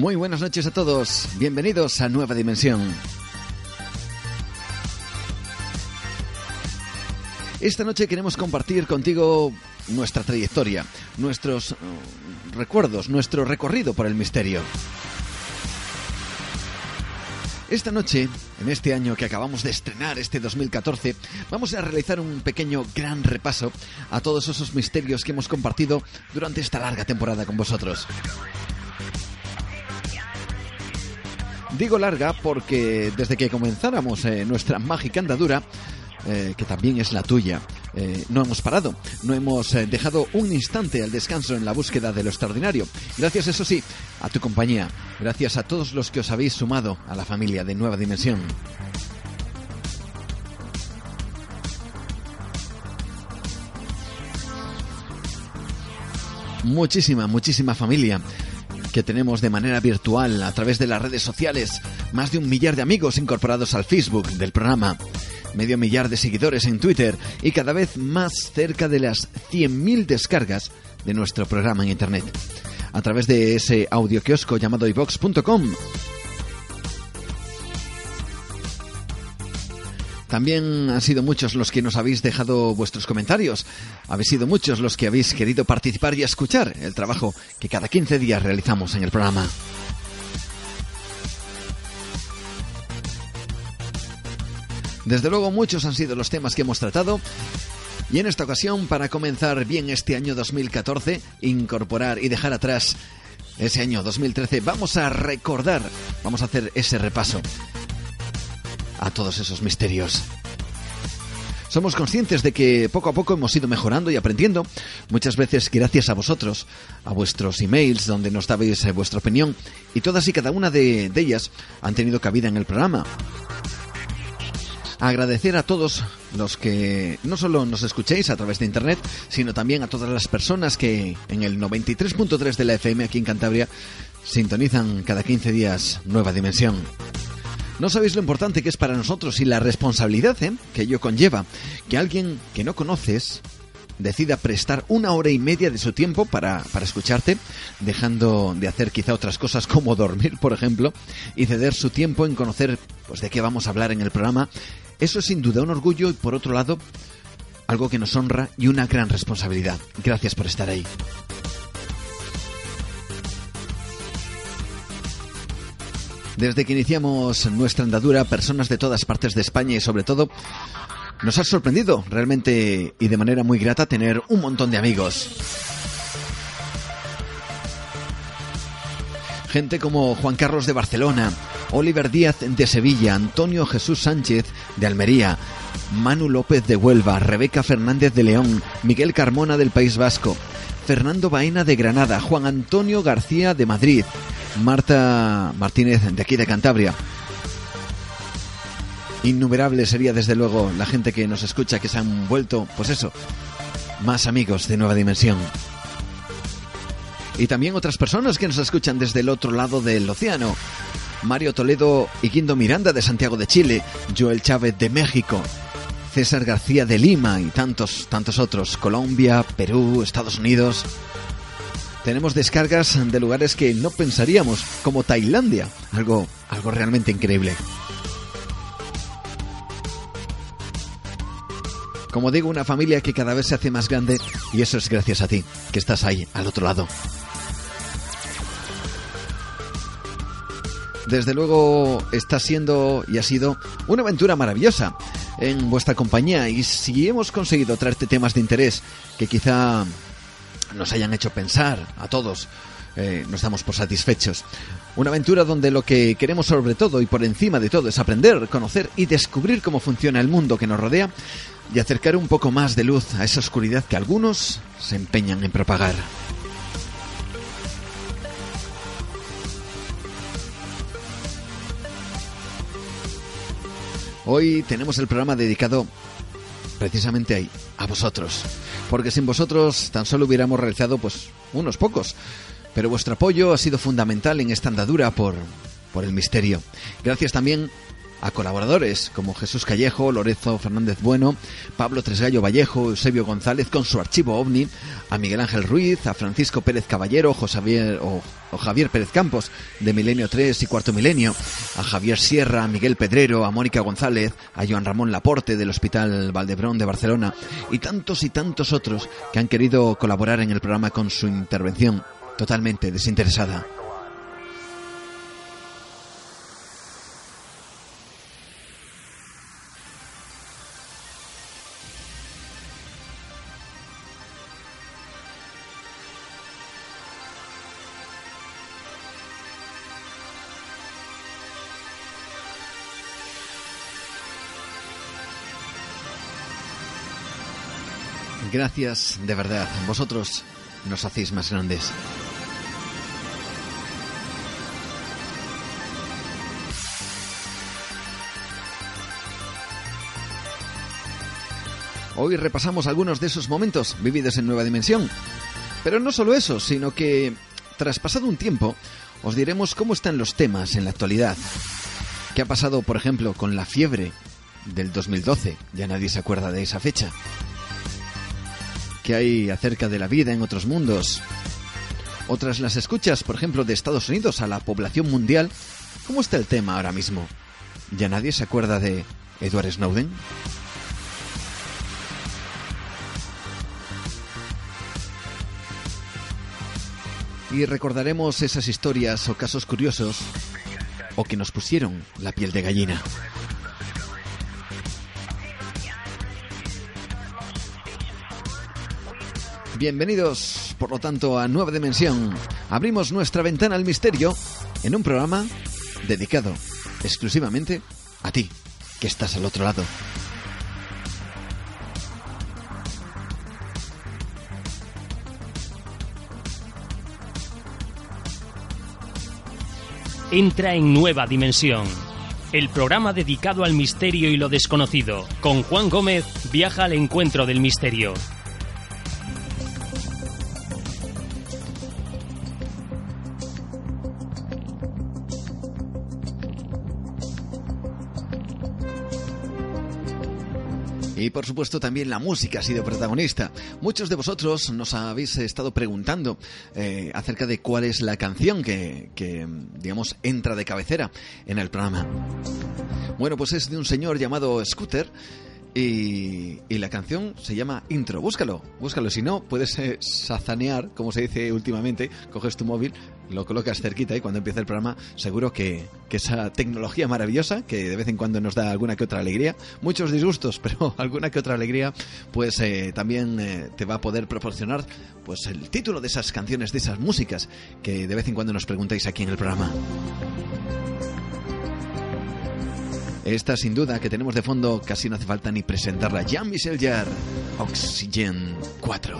Muy buenas noches a todos, bienvenidos a Nueva Dimensión. Esta noche queremos compartir contigo nuestra trayectoria, nuestros uh, recuerdos, nuestro recorrido por el misterio. Esta noche, en este año que acabamos de estrenar, este 2014, vamos a realizar un pequeño gran repaso a todos esos misterios que hemos compartido durante esta larga temporada con vosotros. Digo larga porque desde que comenzáramos eh, nuestra mágica andadura, eh, que también es la tuya, eh, no hemos parado, no hemos dejado un instante al descanso en la búsqueda de lo extraordinario. Gracias, eso sí, a tu compañía, gracias a todos los que os habéis sumado a la familia de Nueva Dimensión. Muchísima, muchísima familia que tenemos de manera virtual a través de las redes sociales, más de un millar de amigos incorporados al Facebook del programa, medio millar de seguidores en Twitter y cada vez más cerca de las 100.000 descargas de nuestro programa en Internet. A través de ese audio kiosco llamado ivox.com También han sido muchos los que nos habéis dejado vuestros comentarios. Habéis sido muchos los que habéis querido participar y escuchar el trabajo que cada 15 días realizamos en el programa. Desde luego muchos han sido los temas que hemos tratado y en esta ocasión, para comenzar bien este año 2014, incorporar y dejar atrás ese año 2013, vamos a recordar, vamos a hacer ese repaso a todos esos misterios. Somos conscientes de que poco a poco hemos ido mejorando y aprendiendo, muchas veces gracias a vosotros, a vuestros emails donde nos dabais eh, vuestra opinión, y todas y cada una de, ellas han tenido cabida en el programa. Agradecer a todos los que no solo nos escuchéis a través de internet, sino también a todas las personas que en el 93.3 de la FM aquí en Cantabria sintonizan cada 15 días Nueva Dimensión. No sabéis lo importante que es para nosotros y la responsabilidad ¿eh? que ello conlleva. Que alguien que no conoces decida prestar una hora y media de su tiempo para, para, escucharte, dejando de hacer quizá otras cosas como dormir, por ejemplo, y ceder su tiempo en conocer pues, de qué vamos a hablar en el programa, eso es sin duda un orgullo y por otro lado, algo que nos honra y una gran responsabilidad. Gracias por estar ahí. Desde que iniciamos nuestra andadura, personas de todas partes de España y sobre todo nos ha sorprendido realmente y de manera muy grata tener un montón de amigos. Gente como Juan Carlos de Barcelona, Oliver Díaz de Sevilla, Antonio Jesús Sánchez de Almería, Manu López de Huelva, Rebeca Fernández de León, Miguel Carmona del País Vasco, Fernando Baena de Granada, Juan Antonio García de Madrid, Marta Martínez de aquí de Cantabria, Innumerable sería desde luego la gente que nos escucha, que se han vuelto, pues eso, más amigos de Nueva Dimensión. Y también otras personas que nos escuchan desde el otro lado del océano. Mario Toledo y Quindo Miranda de Santiago de Chile, Joel Chávez de México, César García de Lima y tantos, tantos otros, Colombia, Perú, Estados Unidos. Tenemos descargas de lugares que no pensaríamos, como Tailandia, algo, algo realmente increíble. Como digo, una familia que cada vez se hace más grande y eso es gracias a ti, que estás ahí, al otro lado. Desde luego está siendo y ha sido una aventura maravillosa en vuestra compañía y si hemos conseguido traerte temas de interés que quizá nos hayan hecho pensar a todos, eh, nos damos por satisfechos. Una aventura donde lo que queremos sobre todo y por encima de todo es aprender, conocer y descubrir cómo funciona el mundo que nos rodea y acercar un poco más de luz a esa oscuridad que algunos se empeñan en propagar. Hoy tenemos el programa dedicado precisamente ahí, a vosotros, porque sin vosotros tan solo hubiéramos realizado pues unos pocos, pero vuestro apoyo ha sido fundamental en esta andadura por, por el misterio. Gracias también a colaboradores como Jesús Callejo, Lorenzo Fernández Bueno, Pablo Tresgallo Vallejo, Eusebio González con su archivo OVNI, a Miguel Ángel Ruiz, a Francisco Pérez Caballero José Javier, o, Javier Pérez Campos de Milenio 3 y Cuarto Milenio, a Javier Sierra, a Miguel Pedrero, a Mónica González, a Joan Ramón Laporte del Hospital Valdebrón de Barcelona y tantos y tantos otros que han querido colaborar en el programa con su intervención totalmente desinteresada. Gracias de verdad. Vosotros nos hacéis más grandes. Hoy repasamos algunos de esos momentos vividos en Nueva Dimensión. Pero no solo eso, sino que, tras pasado un tiempo, os diremos cómo están los temas en la actualidad. ¿Qué ha pasado, por ejemplo, con la fiebre del 2012? Ya nadie se acuerda de esa fecha hay acerca de la vida en otros mundos. Otras las escuchas, por ejemplo, de Estados Unidos a la población mundial. ¿Cómo está el tema ahora mismo? ¿Ya nadie se acuerda de Edward Snowden? Y recordaremos esas historias o casos curiosos o que nos pusieron la piel de gallina. Bienvenidos, por lo tanto, a Nueva Dimensión. Abrimos nuestra ventana al misterio en un programa dedicado exclusivamente a ti, que estás al otro lado. Entra en Nueva Dimensión. El programa dedicado al misterio y lo desconocido. Con Juan Gómez viaja al encuentro del misterio. Y por supuesto también la música ha sido protagonista. Muchos de vosotros nos habéis estado preguntando eh, acerca de cuál es la canción que, que, digamos, entra de cabecera en el programa. Bueno, pues es de un señor llamado Scooter Y, y, la canción se llama Intro. Búscalo, búscalo. Si no, puedes eh, sazanear, como se dice últimamente. Coges tu móvil, lo colocas cerquita y cuando empieza el programa, seguro que, que, esa tecnología maravillosa, que de vez en cuando nos da alguna que otra alegría, muchos disgustos, pero alguna que otra alegría, pues eh, también eh, te va a poder proporcionar pues el título de esas canciones, de esas músicas que de vez en cuando nos preguntáis aquí en el programa. Esta sin duda que tenemos de fondo casi no hace falta ni presentarla. Jean-Michel Jarre, Oxygen 4.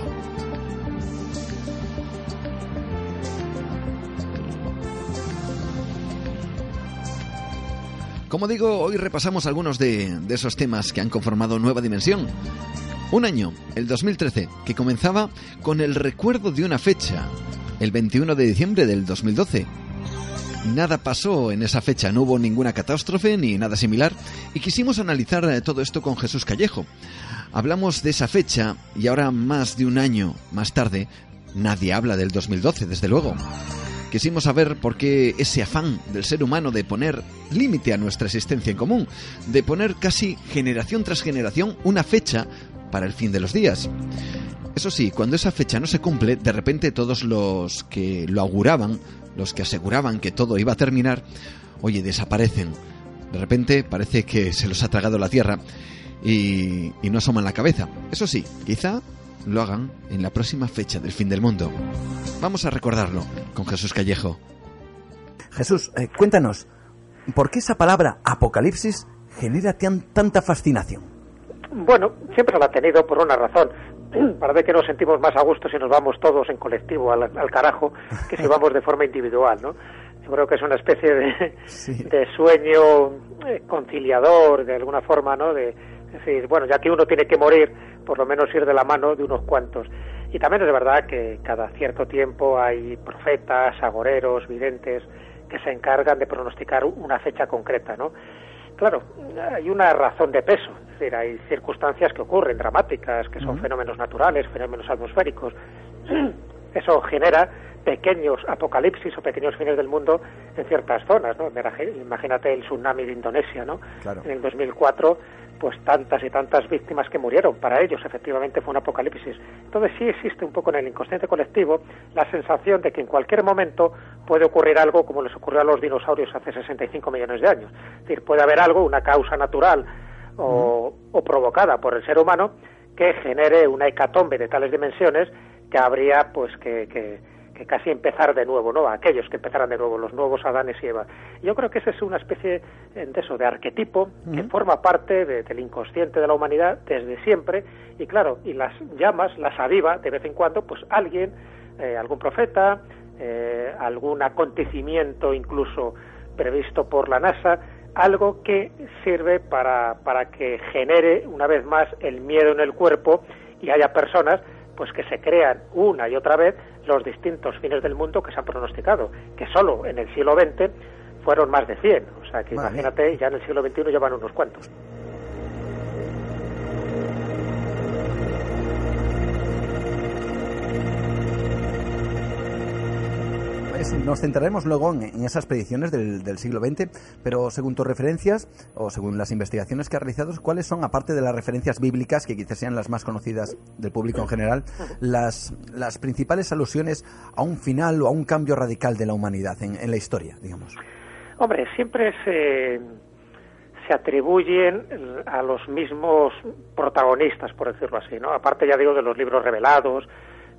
Como digo, hoy repasamos algunos de, de, esos temas que han conformado Nueva Dimensión. Un año, el 2013, que comenzaba con el recuerdo de una fecha, el 21 de diciembre del 2012, Nada pasó en esa fecha, no hubo ninguna catástrofe ni nada similar, y quisimos analizar eh, todo esto con Jesús Callejo. Hablamos de esa fecha y ahora más de un año más tarde, nadie habla del 2012, desde luego. Quisimos saber por qué ese afán del ser humano de poner límite a nuestra existencia en común, de poner casi generación tras generación una fecha para el fin de los días. Eso sí, cuando esa fecha no se cumple, de repente todos los que lo auguraban los que aseguraban que todo iba a terminar, oye, desaparecen. De repente parece que se los ha tragado la tierra y, no asoman la cabeza. Eso sí, quizá lo hagan en la próxima fecha del fin del mundo. Vamos a recordarlo con Jesús Callejo. Jesús, eh, cuéntanos, ¿por qué esa palabra apocalipsis genera tanta fascinación? Bueno, siempre la ha tenido por una razón. parece que nos sentimos más a gusto si nos vamos todos en colectivo al, carajo que si vamos de forma individual, ¿no? Yo creo que es una especie de, de sueño eh, conciliador, de alguna forma, ¿no? De decir, bueno, ya que uno tiene que morir, por lo menos ir de la mano de unos cuantos. Y también es verdad que cada cierto tiempo hay profetas, agoreros, videntes, que se encargan de pronosticar una fecha concreta, ¿no? Claro, hay una razón de peso, es decir, hay circunstancias que ocurren dramáticas, que son fenómenos naturales, fenómenos atmosféricos. Eso genera pequeños apocalipsis o pequeños fines del mundo en ciertas zonas, ¿no? Imagínate el tsunami de Indonesia, ¿no? En el 2004 pues tantas y tantas víctimas que murieron. Para ellos, efectivamente, fue un apocalipsis. Entonces sí existe un poco en el inconsciente colectivo la sensación de que en cualquier momento puede ocurrir algo como les ocurrió a los dinosaurios hace 65 millones de años. Es decir, puede haber algo, una causa natural o, o provocada por el ser humano que genere una hecatombe de tales dimensiones que habría pues que, que que casi empezar de nuevo, ¿no? Aquellos que empezaran de nuevo, los nuevos Adanes y Eva. Yo creo que ese es una especie eh, de eso, de arquetipo que forma parte del inconsciente de la humanidad desde siempre y claro, y las llamas, las aviva de vez en cuando, pues alguien, eh, algún profeta, eh, algún acontecimiento incluso previsto por la NASA, algo que sirve para, para que genere una vez más el miedo en el cuerpo y haya personas pues que se crean una y otra vez los distintos fines del mundo que se han pronosticado, que solo en el siglo XX fueron más de 100. O sea, que imagínate, ya en el siglo XXI llevan unos cuantos. Nos centraremos luego en, esas predicciones del, siglo XX, pero según tus referencias o según las investigaciones que has realizado, ¿cuáles son, aparte de las referencias bíblicas, que quizás sean las más conocidas del público en general, las, las principales alusiones a un final o a un cambio radical de la humanidad en, en la historia, digamos? Hombre, siempre se, se atribuyen a los mismos protagonistas, por decirlo así, ¿no? Aparte, ya digo, de los libros revelados,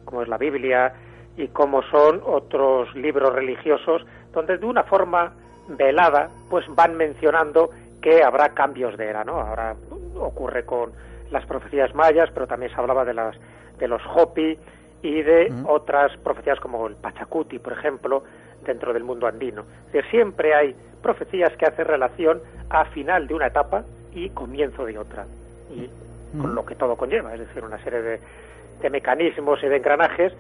como es la Biblia, y como son otros libros religiosos donde de una forma velada pues van mencionando que habrá cambios de era, ¿no? Ahora ocurre con las profecías mayas, pero también se hablaba de las de los Hopi y de otras profecías como el Pachacuti, por ejemplo, dentro del mundo andino. Es siempre hay profecías que hacen relación a final de una etapa y comienzo de otra, y con lo que todo conlleva, es decir, una serie de, de mecanismos y de engranajes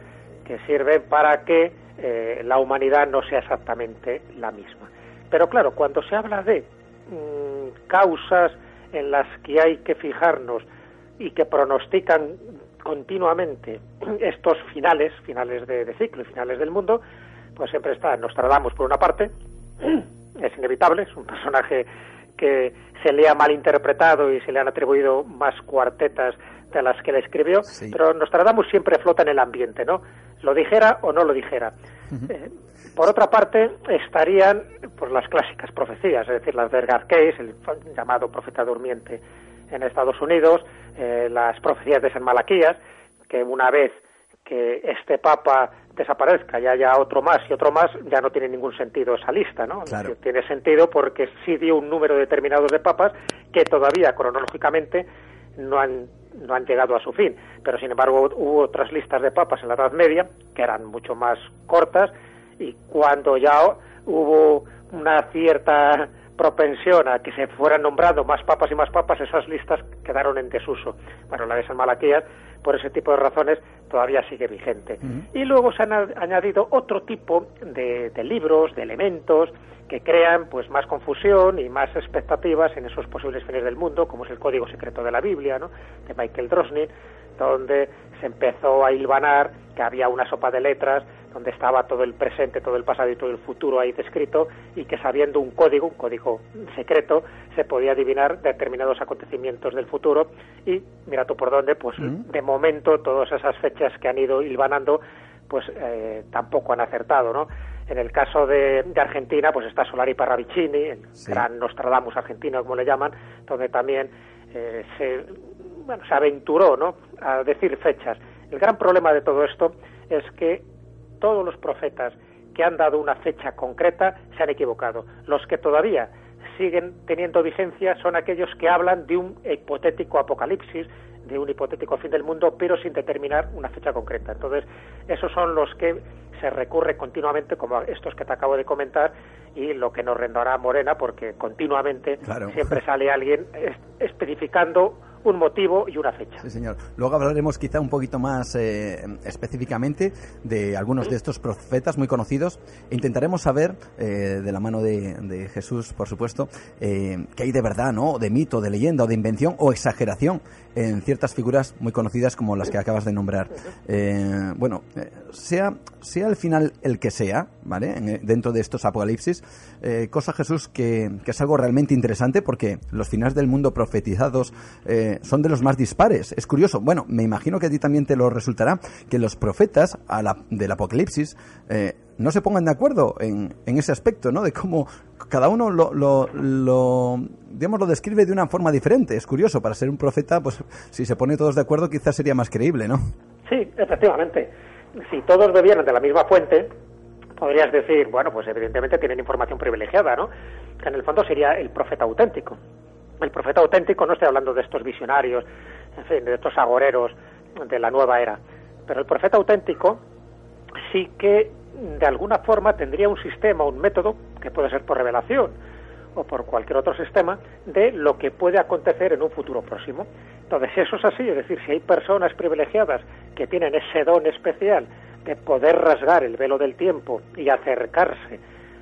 que sirven para que eh, la humanidad no sea exactamente la misma. Pero claro, cuando se habla de mm, causas en las que hay que fijarnos y que pronostican continuamente estos finales, finales de, ciclo y finales del mundo, pues siempre está Nostradamus por una parte, es inevitable, es un personaje que se le ha malinterpretado y se le han atribuido más cuartetas de las que le escribió, pero Nostradamus siempre flota en el ambiente, ¿no? Lo dijera o no lo dijera. Eh, por otra parte, estarían pues, las clásicas profecías, es decir, las de Edgar Case, el llamado profeta durmiente en Estados Unidos, eh, las profecías de San Malaquías, que una vez que este papa desaparezca y haya otro más y otro más, ya no tiene ningún sentido esa lista, ¿no? Tiene sentido porque sí dio un número determinado de papas que todavía cronológicamente no han, no han llegado a su fin. Pero sin embargo hubo otras listas de papas en la Edad Media que eran mucho más cortas y cuando ya hubo una cierta propensión a que se fueran nombrando más papas y más papas, esas listas quedaron en desuso. Bueno, la de San Malaquías, por ese tipo de razones, todavía sigue vigente. Y luego se han añadido otro tipo de, de, libros, de elementos, que crean pues más confusión y más expectativas en esos posibles fines del mundo, como es el Código Secreto de la Biblia, ¿no? de Michael Drosnin, donde se empezó a hilvanar que había una sopa de letras donde estaba todo el presente, todo el pasado y todo el futuro ahí descrito, y que sabiendo un código, un código secreto, se podía adivinar determinados acontecimientos del futuro. Y mira tú por dónde, pues de momento todas esas fechas que han ido hilvanando, pues eh, tampoco han acertado, ¿no? En el caso de, Argentina, pues está Solari Parravicini, el gran Nostradamus argentino, como le llaman, donde también eh, se, bueno, se aventuró ¿no? a decir fechas. El gran problema de todo esto es que todos los profetas que han dado una fecha concreta se han equivocado. Los que todavía siguen teniendo vigencia son aquellos que hablan de un hipotético apocalipsis, de un hipotético fin del mundo, pero sin determinar una fecha concreta. Entonces, esos son los que se recurre continuamente, como estos que te acabo de comentar, y lo que nos rendará Morena, porque continuamente siempre sale alguien especificando un motivo y una fecha. Sí, señor. Luego hablaremos quizá un poquito más eh, específicamente de algunos de estos profetas muy conocidos. Intentaremos saber, eh, de la mano de, Jesús, por supuesto, eh, qué hay de verdad, ¿no? De mito, de leyenda o de invención o exageración en ciertas figuras muy conocidas como las que acabas de nombrar. Eh, bueno, sea, sea al final el que sea, ¿vale? dentro de estos apocalipsis, cosa Jesús que, que, es algo realmente interesante porque los finales del mundo profetizados son de los más dispares. Es curioso. Bueno, me imagino que a ti también te lo resultará que los profetas del Apocalipsis eh, no se pongan de acuerdo en, en, ese aspecto, ¿no? De cómo cada uno lo, lo, lo, digamos, lo describe de una forma diferente. Es curioso. Para ser un profeta, pues si se pone todos de acuerdo, quizás sería más creíble, ¿no? Sí, efectivamente. Si todos bebieran de la misma fuente, podrías decir, bueno, pues evidentemente tienen información privilegiada, ¿no? Que en el fondo sería el profeta auténtico. El profeta auténtico, no estoy hablando de estos visionarios, en fin, de estos agoreros de la nueva era, pero el profeta auténtico sí que de alguna forma tendría un sistema, un método, que puede ser por revelación o por cualquier otro sistema, de lo que puede acontecer en un futuro próximo. Entonces, si eso es así, es decir, si hay personas privilegiadas que tienen ese don especial de poder rasgar el velo del tiempo y acercarse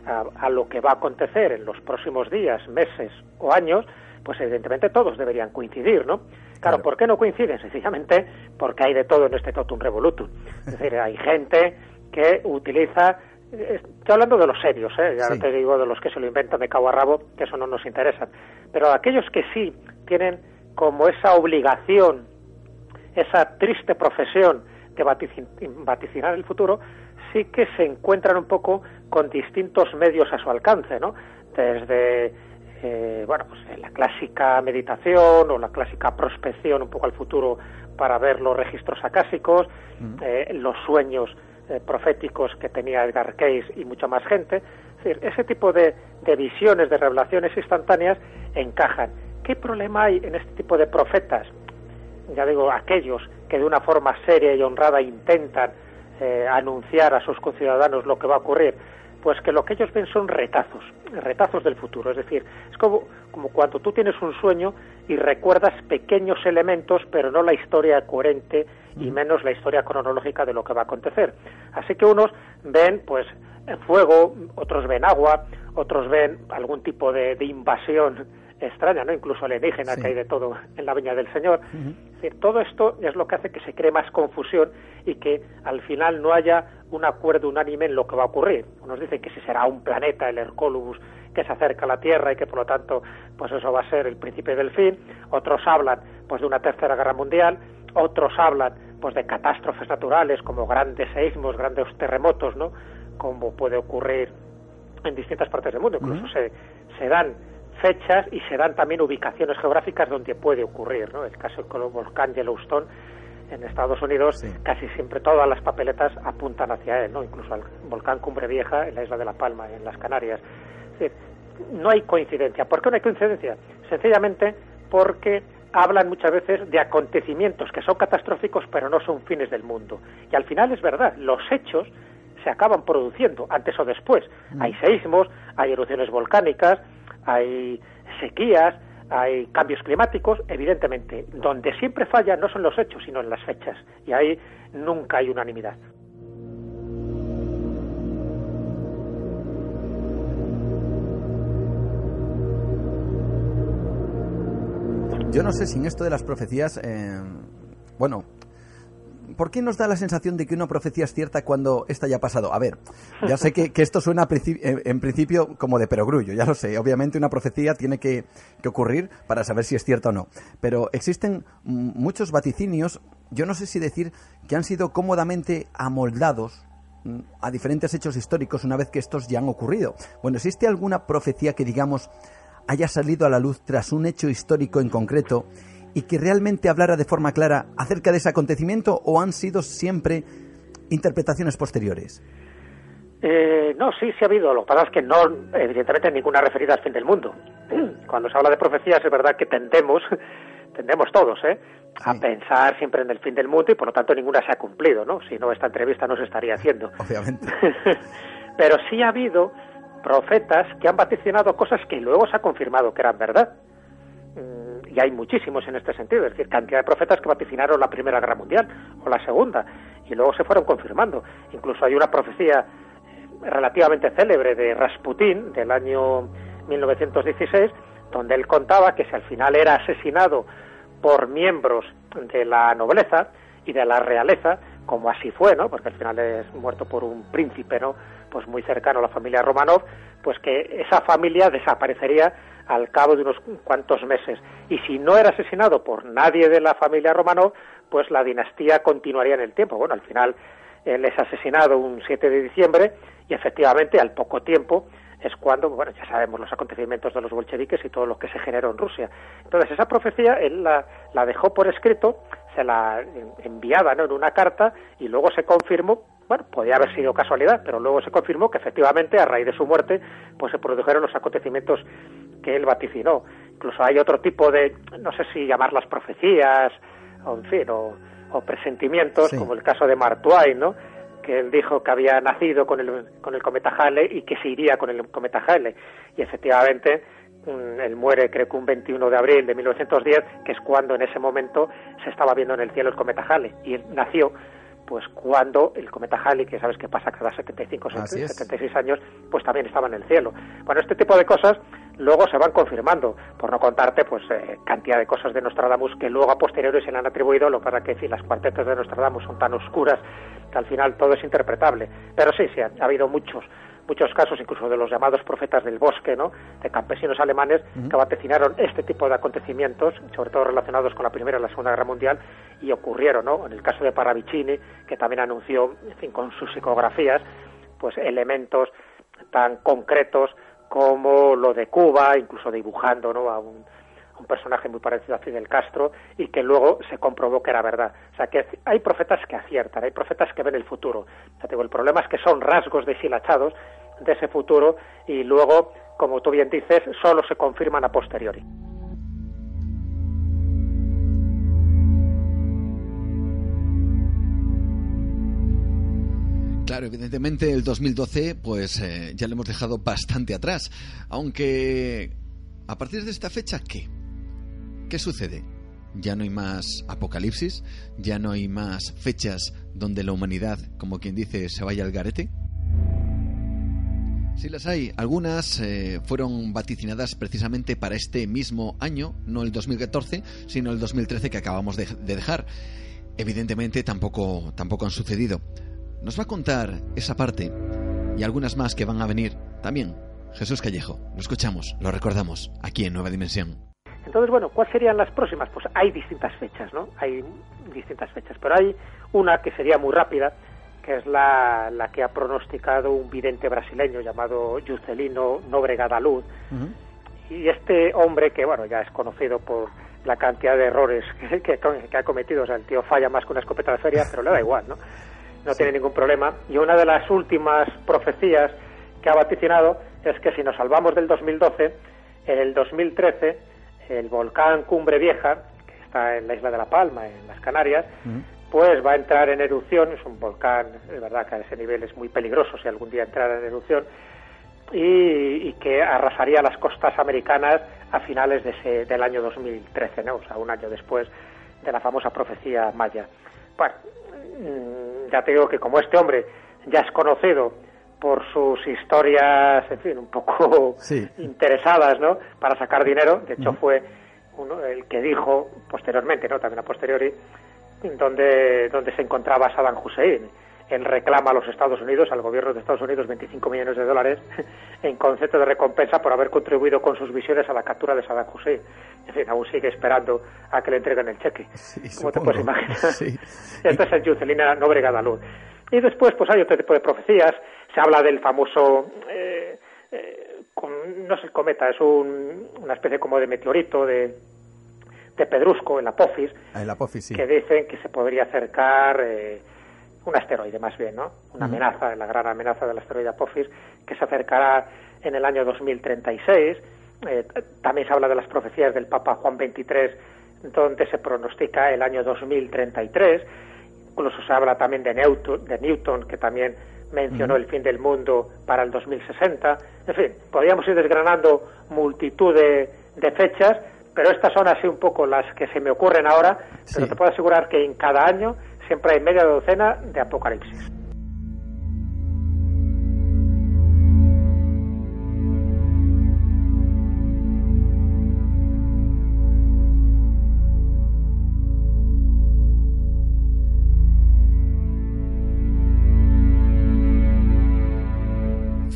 a, a lo que va a acontecer en los próximos días, meses o años, pues evidentemente todos deberían coincidir, ¿no? Claro, ¿por qué no coinciden? Sencillamente porque hay de todo en este totum revolutum. Es decir, hay gente que utiliza Estoy hablando de los serios, ¿eh? ya no te digo de los que se lo inventan de cabo a rabo, que eso no nos interesa. Pero aquellos que sí tienen como esa obligación, esa triste profesión de vaticinar el futuro, sí que se encuentran un poco con distintos medios a su alcance, ¿no? Desde eh, bueno, pues eh, la clásica meditación o la clásica prospección un poco al futuro para ver los registros acásicos, eh, los sueños proféticos que tenía Edgar Case y mucha más gente. Es decir, ese tipo de, de visiones, de revelaciones instantáneas encajan. ¿Qué problema hay en este tipo de profetas? Ya digo, aquellos que de una forma seria y honrada intentan anunciar a sus conciudadanos lo que va a ocurrir pues que lo que ellos ven son retazos, retazos del futuro. Es decir, es como, como cuando tú tienes un sueño y recuerdas pequeños elementos, pero no la historia coherente y menos la historia cronológica de lo que va a acontecer. Así que unos ven, pues, fuego, otros ven agua, otros ven algún tipo de, invasión extraña, ¿no? Incluso alienígena, que hay de todo en la viña del Señor. es decir, todo esto es lo que hace que se cree más confusión y que al final no haya un acuerdo unánime en lo que va a ocurrir. Unos dicen que si será un planeta, el Hercólubus, que se acerca a la Tierra y que por lo tanto pues eso va a ser el principio del fin, otros hablan pues de una tercera guerra mundial, otros hablan pues de catástrofes naturales como grandes seísmos, grandes terremotos, ¿no? Como puede ocurrir en distintas partes del mundo, incluso se, se dan fechas y se dan también ubicaciones geográficas donde puede ocurrir, ¿no? El caso del volcán Yellowstone en Estados Unidos, casi siempre todas las papeletas apuntan hacia él, ¿no? Incluso al volcán Cumbre Vieja en la isla de La Palma, en las Canarias. no hay coincidencia. ¿Por qué no hay coincidencia? Sencillamente porque hablan muchas veces de acontecimientos que son catastróficos pero no son fines del mundo. Y al final es verdad, los hechos se acaban produciendo antes o después. Mm. Hay seísmos, hay erupciones volcánicas, hay sequías, hay cambios climáticos, evidentemente. Donde siempre falla no son los hechos, sino en las fechas. Y ahí nunca hay unanimidad. Yo no sé si en esto de las profecías, eh, bueno, ¿por qué nos da la sensación de que una profecía es cierta cuando esta ya ha pasado? A ver, ya sé que, esto suena en principio como de perogrullo, ya lo sé. Obviamente una profecía tiene que, ocurrir para saber si es cierta o no. Pero existen muchos vaticinios, yo no sé si decir que han sido cómodamente amoldados a diferentes hechos históricos una vez que estos ya han ocurrido. Bueno, ¿existe alguna profecía que digamos haya salido a la luz tras un hecho histórico en concreto y que realmente hablara de forma clara acerca de ese acontecimiento o han sido siempre interpretaciones posteriores? Eh, no, sí, sí ha habido. Lo que pasa es que no, evidentemente, ninguna referida al fin del mundo. Cuando se habla de profecías es verdad que tendemos, tendemos todos, ¿eh? a pensar siempre en el fin del mundo y por lo tanto ninguna se ha cumplido, ¿no? Si no, esta entrevista no se estaría haciendo. Obviamente. Pero sí ha habido profetas que han vaticinado cosas que luego se ha confirmado que eran verdad. Y hay muchísimos en este sentido, es decir, cantidad de profetas que vaticinaron la Primera Guerra Mundial o la Segunda, y luego se fueron confirmando. Incluso hay una profecía eh, relativamente célebre de Rasputín del año 1916, donde él contaba que si al final era asesinado por miembros de la nobleza y de la realeza, como así fue, ¿no? Porque al final es muerto por un príncipe, ¿no? Pues muy cercano a la familia Romanov, pues que esa familia desaparecería al cabo de unos cuantos meses. Y si no era asesinado por nadie de la familia Romanov, pues la dinastía continuaría en el tiempo. Bueno, al final él es asesinado un 7 de diciembre y efectivamente al poco tiempo es cuando, bueno, ya sabemos los acontecimientos de los bolcheviques y todo lo que se generó en Rusia. Entonces, esa profecía él la, la dejó por escrito, se la enviaba ¿no? en una carta y luego se confirmó, bueno, podía haber sido casualidad, pero luego se confirmó que efectivamente a raíz de su muerte, pues se produjeron los acontecimientos que él vaticinó. Incluso hay otro tipo de, no sé si llamarlas profecías, o en fin, o, presentimientos, como el caso de Mark Twain, ¿no? que él dijo que había nacido con el, con el cometa Halley y que se iría con el cometa Halley. Y efectivamente, mm, él muere creo que un 21 de abril de 1910, que es cuando en ese momento se estaba viendo en el cielo el cometa Halley. Y él nació pues cuando el cometa Halley, que sabes que pasa cada 75 o 76 años, pues también estaba en el cielo. Bueno, este tipo de cosas luego se van confirmando, por no contarte pues eh, cantidad de cosas de Nostradamus que luego a posteriori se le han atribuido, lo para que si las cuartetas de Nostradamus son tan oscuras que al final todo es interpretable. Pero sí, sí, ha habido muchos muchos casos, incluso de los llamados profetas del bosque, ¿no? de campesinos alemanes que vaticinaron este tipo de acontecimientos, sobre todo relacionados con la Primera y la Segunda Guerra Mundial, y ocurrieron, ¿no? En el caso de Paravicini, que también anunció, en fin, con sus psicografías, pues elementos tan concretos como lo de Cuba, incluso dibujando, ¿no? A un, un personaje muy parecido a Fidel Castro y que luego se comprobó que era verdad. O sea, que hay profetas que aciertan, hay profetas que ven el futuro. O sea, el problema es que son rasgos deshilachados de ese futuro y luego, como tú bien dices, solo se confirman a posteriori. Claro, evidentemente el 2012 pues eh, ya lo hemos dejado bastante atrás, aunque a partir de esta fecha, ¿qué? ¿Qué sucede? Ya no hay más apocalipsis, ya no hay más fechas donde la humanidad, como quien dice, se vaya al garete. Sí las hay. Algunas eh, fueron vaticinadas precisamente para este mismo año, no el 2014, sino el 2013 que acabamos de, dejar. Evidentemente tampoco, tampoco han sucedido. Nos va a contar esa parte y algunas más que van a venir también Jesús Callejo. Lo escuchamos, lo recordamos, aquí en Nueva Dimensión. Entonces, bueno, ¿cuáles serían las próximas? Pues hay distintas fechas, ¿no? Hay distintas fechas, pero hay una que sería muy rápida, que es la, la que ha pronosticado un vidente brasileño llamado Juscelino Nóbrega da Luz. Y este hombre, que bueno, ya es conocido por la cantidad de errores que, que, ha cometido, o sea, el tío falla más que una escopeta de feria, pero le da igual, ¿no? No tiene ningún problema. Y una de las últimas profecías que ha vaticinado es que si nos salvamos del 2012, en el 2013, el volcán Cumbre Vieja, que está en la isla de La Palma, en las Canarias, pues va a entrar en erupción, es un volcán, de verdad que a ese nivel es muy peligroso si algún día entrara en erupción, y, que arrasaría las costas americanas a finales de ese, del año 2013, ¿no? o sea, un año después de la famosa profecía maya. Bueno, mm, ya te digo que como este hombre ya es conocido por sus historias, en fin, un poco interesadas, ¿no? Para sacar dinero. De hecho, fue uno el que dijo posteriormente, ¿no? También a posteriori, donde, donde se encontraba Saddam Hussein. Él reclama a los Estados Unidos, al gobierno de Estados Unidos, 25 millones de dólares en concepto de recompensa por haber contribuido con sus visiones a la captura de Saddam Hussein. En fin, aún sigue esperando a que le entreguen el cheque. como te puedes imaginar. Sí. Esta es el Juscelina Nóbrega Luz. Y después, pues hay otro tipo de profecías. Se habla del famoso, eh, eh, no sé, cometa, es una especie como de meteorito, de, de pedrusco, el Apophis, ah, el sí. que dicen que se podría acercar eh, un asteroide, más bien, ¿no? Una amenaza, la gran amenaza del asteroide Apophis, que se acercará en el año 2036. también se habla de las profecías del Papa Juan XXIII, donde se pronostica el año 2033 incluso se habla también de Newton, de Newton que también mencionó el fin del mundo para el 2060. En fin, podríamos ir desgranando multitud de, fechas, pero estas son así un poco las que se me ocurren ahora, pero te puedo asegurar que en cada año siempre hay media docena de apocalipsis.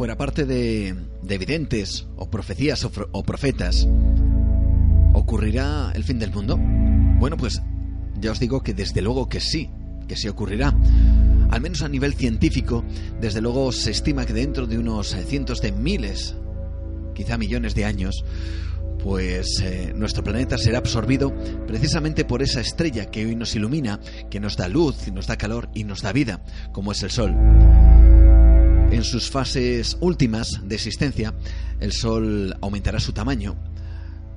Fuera parte de, de evidentes o profecías o, profetas, ¿ocurrirá el fin del mundo? Bueno, pues ya os digo que desde luego que sí, que sí ocurrirá. Al menos a nivel científico, desde luego se estima que dentro de unos cientos de miles, quizá millones de años, pues eh, nuestro planeta será absorbido precisamente por esa estrella que hoy nos ilumina, que nos da luz, nos da calor y nos da vida, como es el Sol. En sus fases últimas de existencia, el Sol aumentará su tamaño,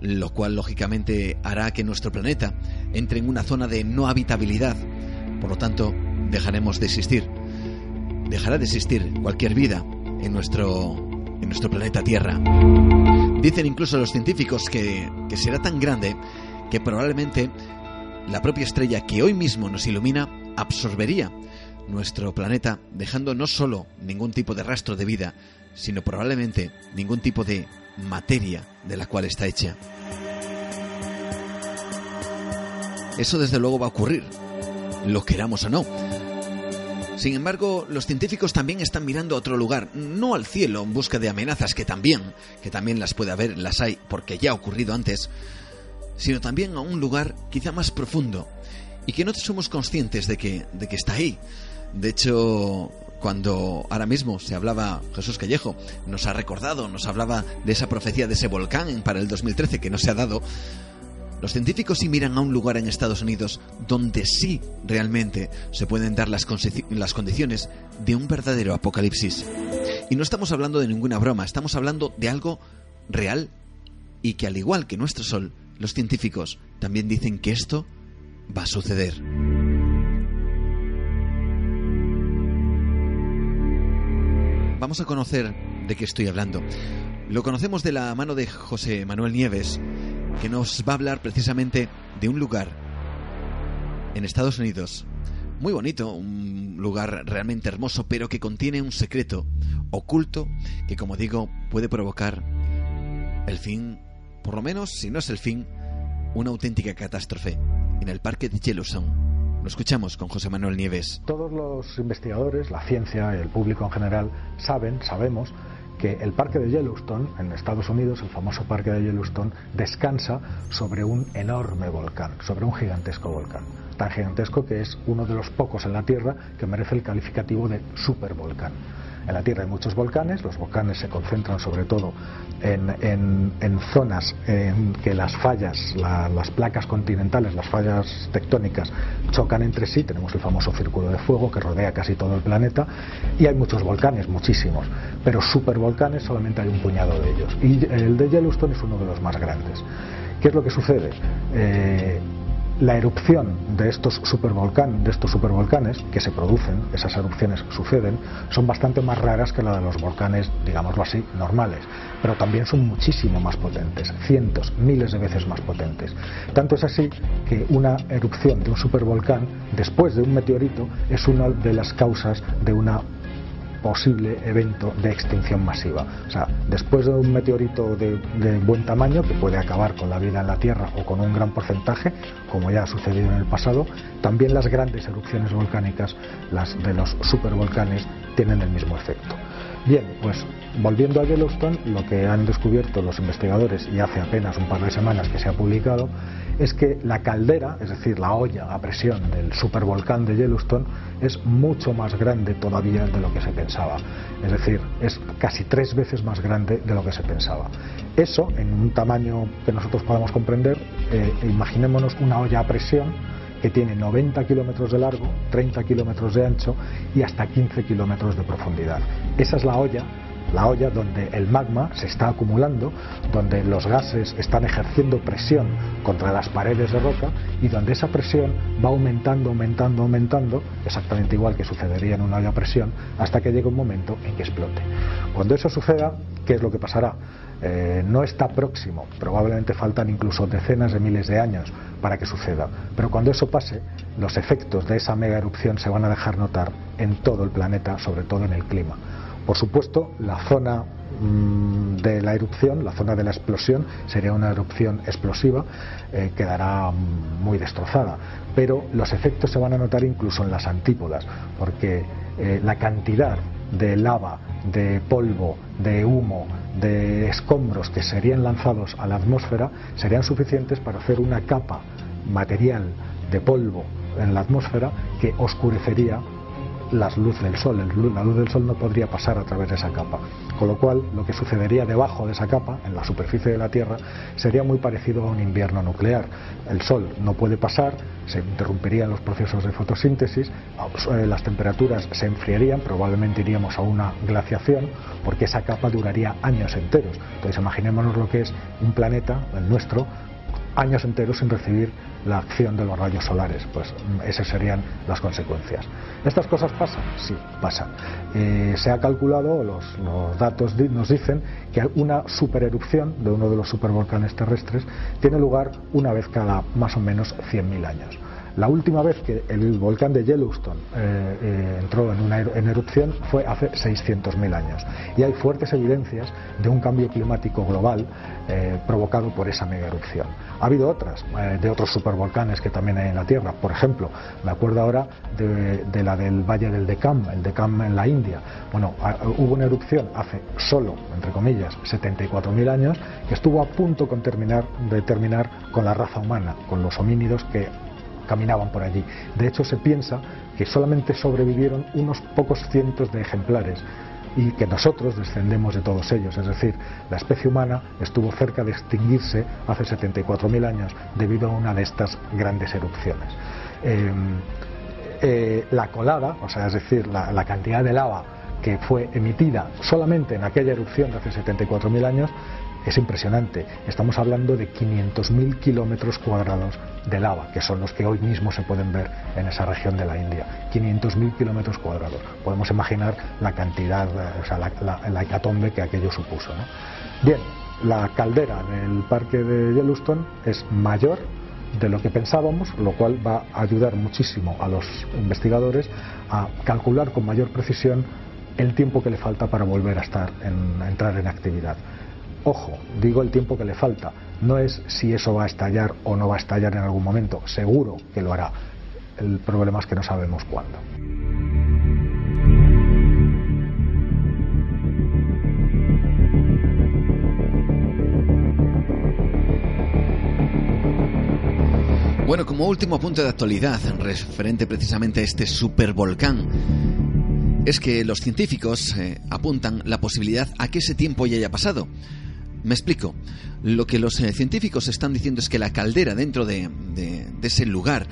lo cual lógicamente hará que nuestro planeta entre en una zona de no habitabilidad. Por lo tanto, dejaremos de existir. Dejará de existir cualquier vida en nuestro, en nuestro planeta Tierra. Dicen incluso los científicos que, que será tan grande que probablemente la propia estrella que hoy mismo nos ilumina absorbería nuestro planeta dejando no solo ningún tipo de rastro de vida, sino probablemente ningún tipo de materia de la cual está hecha. Eso desde luego va a ocurrir, lo queramos o no. Sin embargo, los científicos también están mirando a otro lugar, no al cielo en busca de amenazas que también, que también las puede haber, las hay porque ya ha ocurrido antes, sino también a un lugar quizá más profundo y que no somos conscientes de que, de que está ahí, de hecho, cuando ahora mismo se hablaba, Jesús Callejo nos ha recordado, nos hablaba de esa profecía de ese volcán para el 2013 que no se ha dado, los científicos sí miran a un lugar en Estados Unidos donde sí realmente se pueden dar las, las condiciones de un verdadero apocalipsis. Y no estamos hablando de ninguna broma, estamos hablando de algo real y que al igual que nuestro Sol, los científicos también dicen que esto va a suceder. Vamos a conocer de qué estoy hablando. Lo conocemos de la mano de José Manuel Nieves, que nos va a hablar precisamente de un lugar en Estados Unidos. Muy bonito, un lugar realmente hermoso, pero que contiene un secreto oculto que, como digo, puede provocar el fin, por lo menos, si no es el fin, una auténtica catástrofe en el parque de Yellowstone. Lo escuchamos con José Manuel Nieves. Todos los investigadores, la ciencia, el público en general, saben, sabemos que el parque de Yellowstone, en Estados Unidos, el famoso parque de Yellowstone, descansa sobre un enorme volcán, sobre un gigantesco volcán. Tan gigantesco que es uno de los pocos en la Tierra que merece el calificativo de supervolcán. En la Tierra hay muchos volcanes, los volcanes se concentran sobre todo en, zonas en que las fallas, las placas continentales, las fallas tectónicas chocan entre sí, tenemos el famoso círculo de fuego que rodea casi todo el planeta y hay muchos volcanes, muchísimos, pero supervolcanes solamente hay un puñado de ellos y el de Yellowstone es uno de los más grandes. ¿Qué es lo que sucede? Eh, la erupción de estos de estos supervolcanes que se producen, esas erupciones suceden, son bastante más raras que la de los volcanes, digámoslo así, normales, pero también son muchísimo más potentes, cientos, miles de veces más potentes. Tanto es así que una erupción de un supervolcán después de un meteorito es una de las causas de una posible evento de extinción masiva. O sea, después de un meteorito de, buen tamaño que puede acabar con la vida en la Tierra o con un gran porcentaje, como ya ha sucedido en el pasado, también las grandes erupciones volcánicas, las de los supervolcanes, tienen el mismo efecto. Bien, pues volviendo a Yellowstone, lo que han descubierto los investigadores y hace apenas un par de semanas que se ha publicado es que la caldera, es decir, la olla a presión del supervolcán de Yellowstone, es mucho más grande todavía de lo que se pensaba. Es decir, es casi tres veces más grande de lo que se pensaba. Eso, en un tamaño que nosotros podamos comprender, eh, imaginémonos una olla a presión que tiene 90 kilómetros de largo, 30 kilómetros de ancho y hasta 15 kilómetros de profundidad. Esa es la olla la olla donde el magma se está acumulando, donde los gases están ejerciendo presión contra las paredes de roca y donde esa presión va aumentando, aumentando, aumentando, exactamente igual que sucedería en una olla a presión, hasta que llegue un momento en que explote. Cuando eso suceda, ¿qué es lo que pasará? Eh, no está próximo, probablemente faltan incluso decenas de miles de años para que suceda, pero cuando eso pase, los efectos de esa mega erupción se van a dejar notar en todo el planeta, sobre todo en el clima. Por supuesto, la zona mm, de la erupción, la zona de la explosión, sería una erupción explosiva, eh, quedará mm, muy destrozada. Pero los efectos se van a notar incluso en las antípodas, porque eh, la cantidad de lava, de polvo, de humo, de escombros que serían lanzados a la atmósfera serían suficientes para hacer una capa material de polvo en la atmósfera que oscurecería la luz del sol. La luz del sol no podría pasar a través de esa capa. Con lo cual, lo que sucedería debajo de esa capa, en la superficie de la Tierra, sería muy parecido a un invierno nuclear. El sol no puede pasar, se interrumpirían los procesos de fotosíntesis, eh, las temperaturas se enfriarían, probablemente iríamos a una glaciación, porque esa capa duraría años enteros. Entonces, imaginémonos lo que es un planeta, el nuestro, años enteros sin recibir la acción de los rayos solares. Pues esas serían las consecuencias. ¿Estas cosas pasan? Sí, pasan. Eh, se ha calculado, los, los datos nos dicen que una supererupción de uno de los supervolcanes terrestres tiene lugar una vez cada más o menos 100.000 años. La última vez que el volcán de Yellowstone eh, eh, entró en, una en erupción fue hace 600.000 años y hay fuertes evidencias de un cambio climático global eh, provocado por esa mega erupción. Ha habido otras, de otros supervolcanes que también hay en la Tierra. Por ejemplo, me acuerdo ahora de, la del Valle del Deccan, el Deccan en la India. Bueno, hubo una erupción hace solo, entre comillas, 74.000 años que estuvo a punto con terminar, de terminar con la raza humana, con los homínidos que caminaban por allí. De hecho, se piensa que solamente sobrevivieron unos pocos cientos de ejemplares y que nosotros descendemos de todos ellos. Es decir, la especie humana estuvo cerca de extinguirse hace 74.000 años debido a una de estas grandes erupciones. Em, eh, la colada, o sea, es decir, la, la cantidad de lava que fue emitida solamente en aquella erupción de hace 74.000 años es impresionante. Estamos hablando de 500.000 kilómetros cuadrados de lava, que son los que hoy mismo se pueden ver en esa región de la India. 500.000 kilómetros cuadrados. Podemos imaginar la cantidad, eh, o sea, la, hecatombe que aquello supuso. Bien, la caldera del parque de Yellowstone es mayor de lo que pensábamos, lo cual va a ayudar muchísimo a los investigadores a calcular con mayor precisión el tiempo que le falta para volver a estar en, a entrar en actividad. Ojo, digo el tiempo que le falta. No es si eso va a estallar o no va a estallar en algún momento. Seguro que lo hará. El problema es que no sabemos cuándo. Bueno, como último punto de actualidad referente precisamente a este supervolcán, es que los científicos eh, apuntan la posibilidad a que ese tiempo ya haya pasado. Me explico. Lo que los eh, científicos están diciendo es que la caldera dentro de, ese lugar,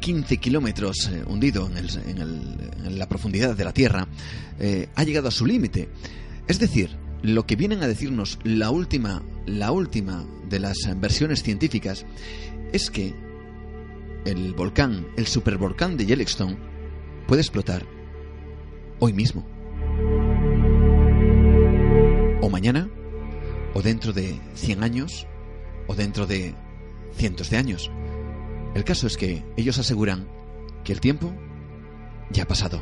15 eh, kilómetros hundido en, la profundidad de la Tierra, ha llegado a su límite. Es decir, lo que vienen a decirnos la última, la última de las versiones científicas es que el volcán, el supervolcán de Yellowstone, puede explotar hoy mismo. O mañana, o dentro de 100 años, o dentro de cientos de años. El caso es que ellos aseguran que el tiempo ya ha pasado.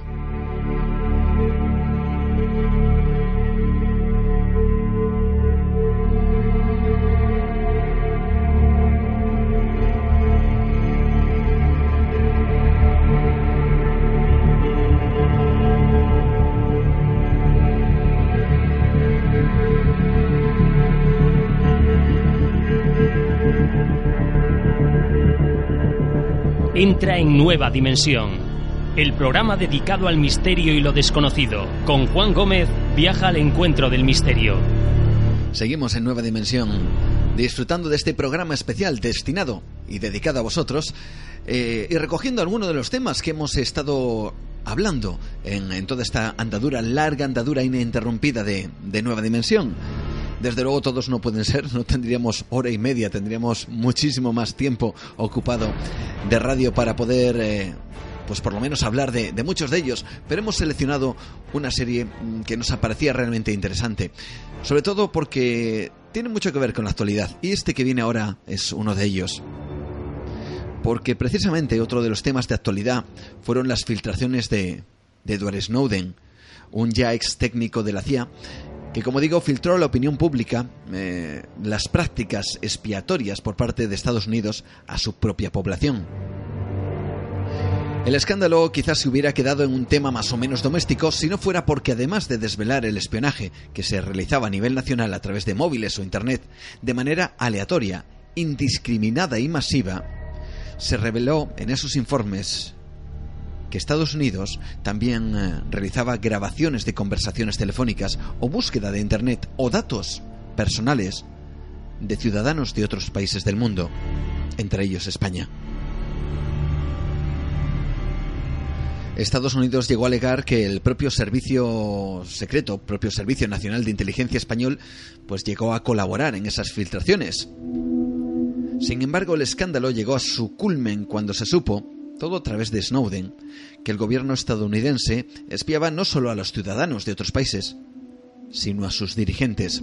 Entra en Nueva Dimensión. El programa dedicado al misterio y lo desconocido. Con Juan Gómez viaja al encuentro del misterio. Seguimos en Nueva Dimensión, disfrutando de este programa especial destinado y dedicado a vosotros eh, y recogiendo algunos de los temas que hemos estado hablando en, toda esta andadura, larga andadura ininterrumpida de Nueva Dimensión. Desde luego todos no pueden ser, no tendríamos hora y media, tendríamos muchísimo más tiempo ocupado de radio para poder... Eh, pues por lo menos hablar de, muchos de ellos, pero hemos seleccionado una serie mm, que nos parecía realmente interesante, sobre todo porque tiene mucho que ver con la actualidad, y este que viene ahora es uno de ellos. Porque precisamente otro de los temas de actualidad fueron las filtraciones de, de Edward Snowden, un ya ex técnico de la CIA, que como digo filtró a la opinión pública eh, las prácticas expiatorias por parte de Estados Unidos a su propia población. El escándalo quizás se hubiera quedado en un tema más o menos doméstico si no fuera porque además de desvelar el espionaje que se realizaba a nivel nacional a través de móviles o Internet de manera aleatoria, indiscriminada y masiva, se reveló en esos informes que Estados Unidos también eh, realizaba grabaciones de conversaciones telefónicas o búsqueda de Internet o datos personales de ciudadanos de otros países del mundo, entre ellos España. Estados Unidos llegó a alegar que el propio servicio secreto, propio Servicio Nacional de Inteligencia Español, pues llegó a colaborar en esas filtraciones. Sin embargo, el escándalo llegó a su culmen cuando se supo todo a través de Snowden, que el gobierno estadounidense espiaba no solo a los ciudadanos de otros países, sino a sus dirigentes.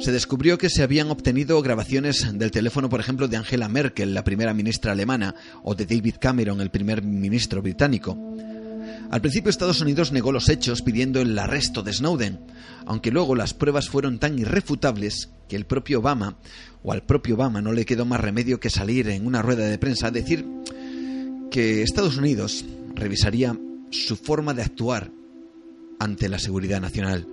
Se descubrió que se habían obtenido grabaciones del teléfono, por ejemplo, de Angela Merkel, la primera ministra alemana, o de David Cameron, el primer ministro británico. Al principio Estados Unidos negó los hechos pidiendo el arresto de Snowden, aunque luego las pruebas fueron tan irrefutables que el propio Obama, o al propio Obama no le quedó más remedio que salir en una rueda de prensa a decir que Estados Unidos revisaría su forma de actuar ante la seguridad nacional.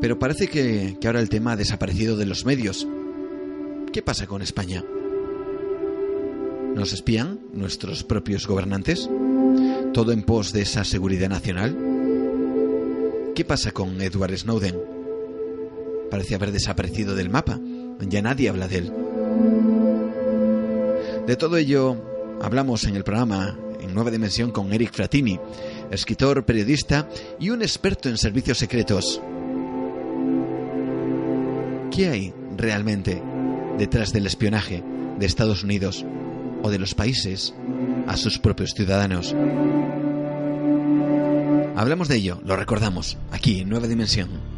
Pero parece que, ahora el tema ha desaparecido de los medios. ¿Qué pasa con España? ¿Nos espían nuestros propios gobernantes? ¿Todo en pos de esa seguridad nacional? ¿Qué pasa con Edward Snowden? Parece haber desaparecido del mapa. Ya nadie habla de él. De todo ello hablamos en el programa en Nueva Dimensión con Eric Fratini, escritor, periodista y un experto en servicios secretos. ¿Qué hay realmente detrás del espionaje de Estados Unidos o de los países a sus propios ciudadanos? Hablamos de ello, lo recordamos, aquí en Nueva Dimensión.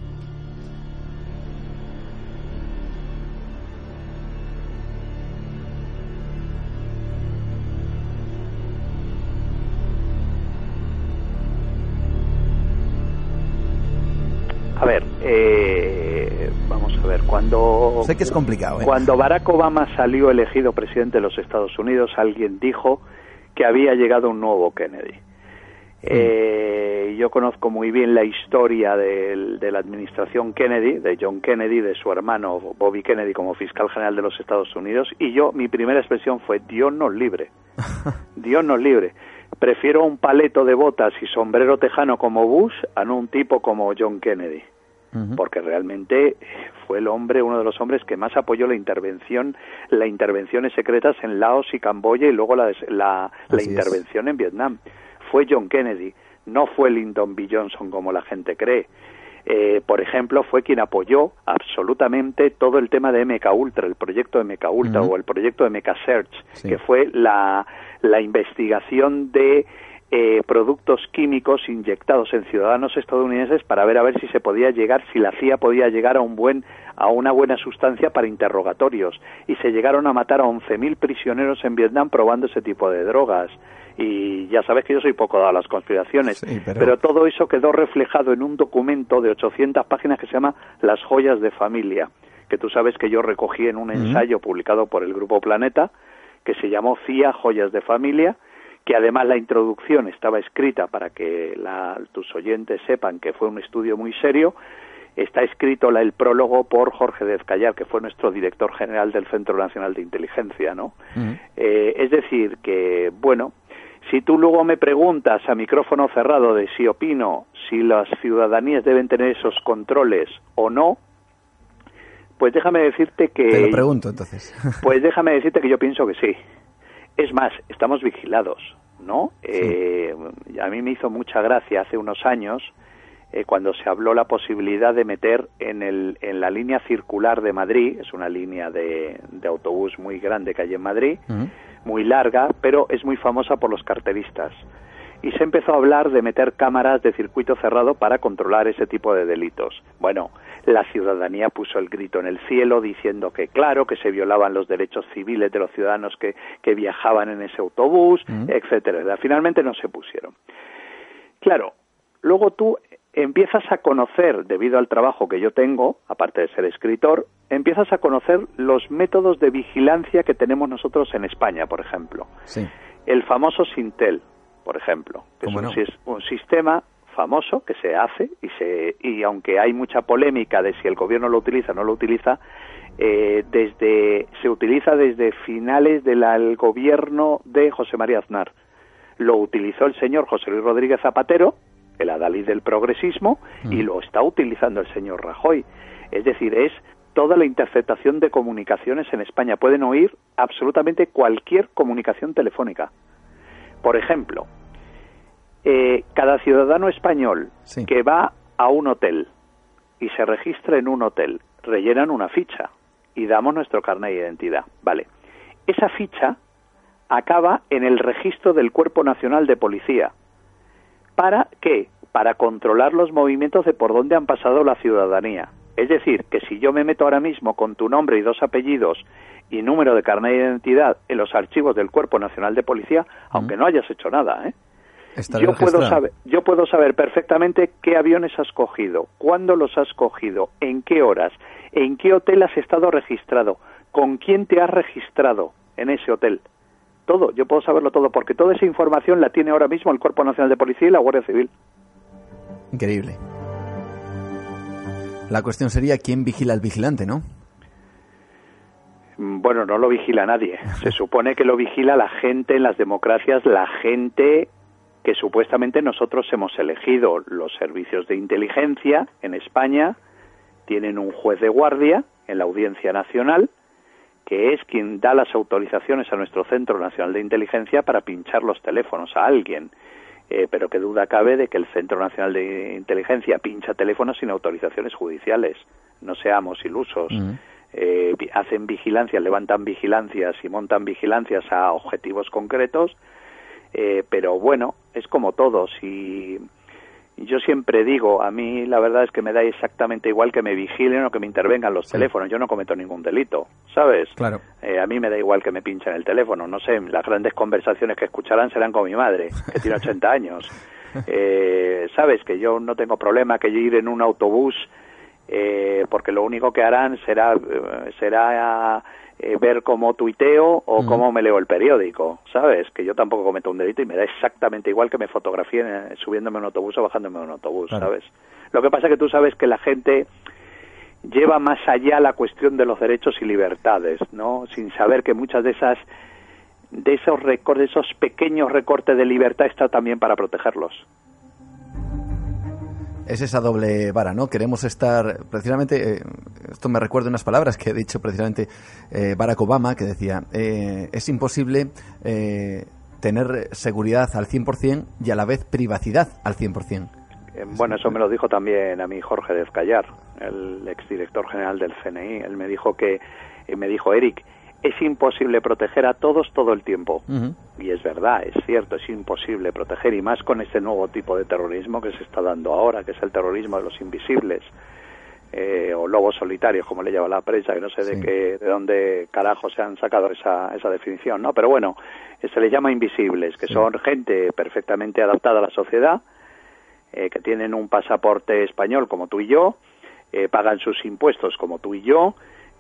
Cuando... Sé que es complicado. ¿eh? Cuando Barack Obama salió elegido presidente de los Estados Unidos, alguien dijo que había llegado un nuevo Kennedy. Eh, yo conozco muy bien la historia de, de la administración Kennedy, de John Kennedy, de su hermano Bobby Kennedy como fiscal general de los Estados Unidos, y yo, mi primera expresión fue Dios nos libre. Dios nos libre. Prefiero un paleto de botas y sombrero tejano como Bush a no un tipo como John Kennedy porque realmente fue el hombre, uno de los hombres que más apoyó la intervención, las intervenciones secretas en Laos y Camboya y luego la, la, intervención en Vietnam. Fue John Kennedy, no fue Lyndon B. Johnson como la gente cree. Eh, por ejemplo, fue quien apoyó absolutamente todo el tema de MK Ultra, el proyecto de MK Ultra o el proyecto de MK Search, que fue la, la investigación de eh, productos químicos inyectados en ciudadanos estadounidenses para ver a ver si se podía llegar, si la CIA podía llegar a un buen a una buena sustancia para interrogatorios. Y se llegaron a matar a 11.000 prisioneros en Vietnam probando ese tipo de drogas. Y ya sabes que yo soy poco dado a las conspiraciones, pero... todo eso quedó reflejado en un documento de 800 páginas que se llama Las joyas de familia, que tú sabes que yo recogí en un ensayo publicado por el Grupo Planeta, que se llamó CIA Joyas de Familia, que además la introducción estaba escrita para que tus oyentes sepan que fue un estudio muy serio. Está escrito el prólogo por Jorge Dezcayar, que fue nuestro director general del Centro Nacional de Inteligencia, ¿no? Eh, es decir, que, bueno, si tú luego me preguntas a micrófono cerrado de si opino si las ciudadanías deben tener esos controles o no, pues déjame decirte que... Te lo pregunto entonces. Pues déjame decirte que yo pienso que sí. Es más, estamos vigilados, ¿no? Eh, a mí me hizo mucha gracia hace unos años eh, cuando se habló la posibilidad de meter en, el, en la línea circular de Madrid, es una línea de, autobús muy grande que hay en Madrid, muy larga, pero es muy famosa por los carteristas y se empezó a hablar de meter cámaras de circuito cerrado para controlar ese tipo de delitos. Bueno, la ciudadanía puso el grito en el cielo diciendo que claro, que se violaban los derechos civiles de los ciudadanos que, que viajaban en ese autobús, mm. etcétera. Finalmente no se pusieron. Claro, luego tú empiezas a conocer, debido al trabajo que yo tengo, aparte de ser escritor, empiezas a conocer los métodos de vigilancia que tenemos nosotros en España, por ejemplo. Sí. El famoso Sintel, por ejemplo, que es un, sistema famoso que se hace y se y aunque hay mucha polémica de si el gobierno lo utiliza o no lo utiliza eh, desde se utiliza desde finales del gobierno de José María Aznar. Lo utilizó el señor José Luis Rodríguez Zapatero el adalid del progresismo y lo está utilizando el señor Rajoy. Es decir es toda la interceptación de comunicaciones en España. Pueden oír absolutamente cualquier comunicación telefónica. Por ejemplo, eh, cada ciudadano español que va a un hotel y se registra en un hotel, rellenan una ficha y damos nuestro carnet de identidad. Vale. Esa ficha acaba en el registro del Cuerpo Nacional de Policía. ¿Para qué? Para controlar los movimientos de por dónde han pasado la ciudadanía. Es decir, que si yo me meto ahora mismo con tu nombre y dos apellidos y número de carnet de identidad en los archivos del Cuerpo Nacional de Policía, aunque no hayas hecho nada, ¿eh? Yo puedo saber yo puedo saber perfectamente qué aviones has cogido, cuándo los has cogido, en qué horas, en qué hotel has estado registrado, con quién te has registrado en ese hotel. Todo, yo puedo saberlo todo porque toda esa información la tiene ahora mismo el Cuerpo Nacional de Policía y la Guardia Civil. Increíble. La cuestión sería quién vigila al vigilante, ¿no? Mm, bueno, no lo vigila nadie. Se supone que lo vigila la gente en las democracias, la gente que supuestamente nosotros hemos elegido. Los servicios de inteligencia en España tienen un juez de guardia en la Audiencia Nacional que es quien da las autorizaciones a nuestro Centro Nacional de Inteligencia para pinchar los teléfonos a alguien. Eh, pero qué duda cabe de que el Centro Nacional de Inteligencia pincha teléfonos sin autorizaciones judiciales. No seamos ilusos. Mm eh, hacen vigilancias, levantan vigilancias y montan vigilancias a objetivos concretos, eh, pero bueno, es como todo. Si yo siempre digo, a mí la verdad es que me da exactamente igual que me vigilen o que me intervengan los teléfonos. Yo no cometo ningún delito, ¿sabes? Claro. Eh, a mí me da igual que me pinchen el teléfono. No sé, las grandes conversaciones que escucharán serán con mi madre, que tiene 80 años. Eh, ¿Sabes? Que yo no tengo problema que yo ir en un autobús eh, porque lo único que harán será, será ver cómo tuiteo o cómo me leo el periódico, ¿sabes? Que yo tampoco cometo un delito y me da exactamente igual que me fotografíen subiéndome a un autobús o bajándome a un autobús, ¿sabes? Lo que pasa es que tú sabes que la gente lleva más allá la cuestión de los derechos y libertades, ¿no? Sin saber que muchas de esas de esos recortes, esos pequeños recortes de libertad está también para protegerlos. Es esa doble vara, ¿no? Queremos estar, precisamente, eh, esto me recuerda unas palabras que ha dicho precisamente eh, Barack Obama, que decía, eh, es imposible tener seguridad al 100% y a la vez privacidad al 100%. Bueno, eso me lo dijo también a mí Jorge Dezcayar, el exdirector general del CNI. Él me dijo que, me dijo, Eric, es imposible proteger a todos todo el tiempo. Y es verdad, es cierto, es imposible proteger, y más con este nuevo tipo de terrorismo que se está dando ahora, que es el terrorismo de los invisibles, eh, o lobos solitarios, como le llama la prensa, que no sé de qué, de dónde carajo se han sacado esa, esa definición, ¿no? Pero bueno, se les llama invisibles, que son gente perfectamente adaptada a la sociedad, eh, que tienen un pasaporte español como tú y yo, eh, pagan sus impuestos como tú y yo,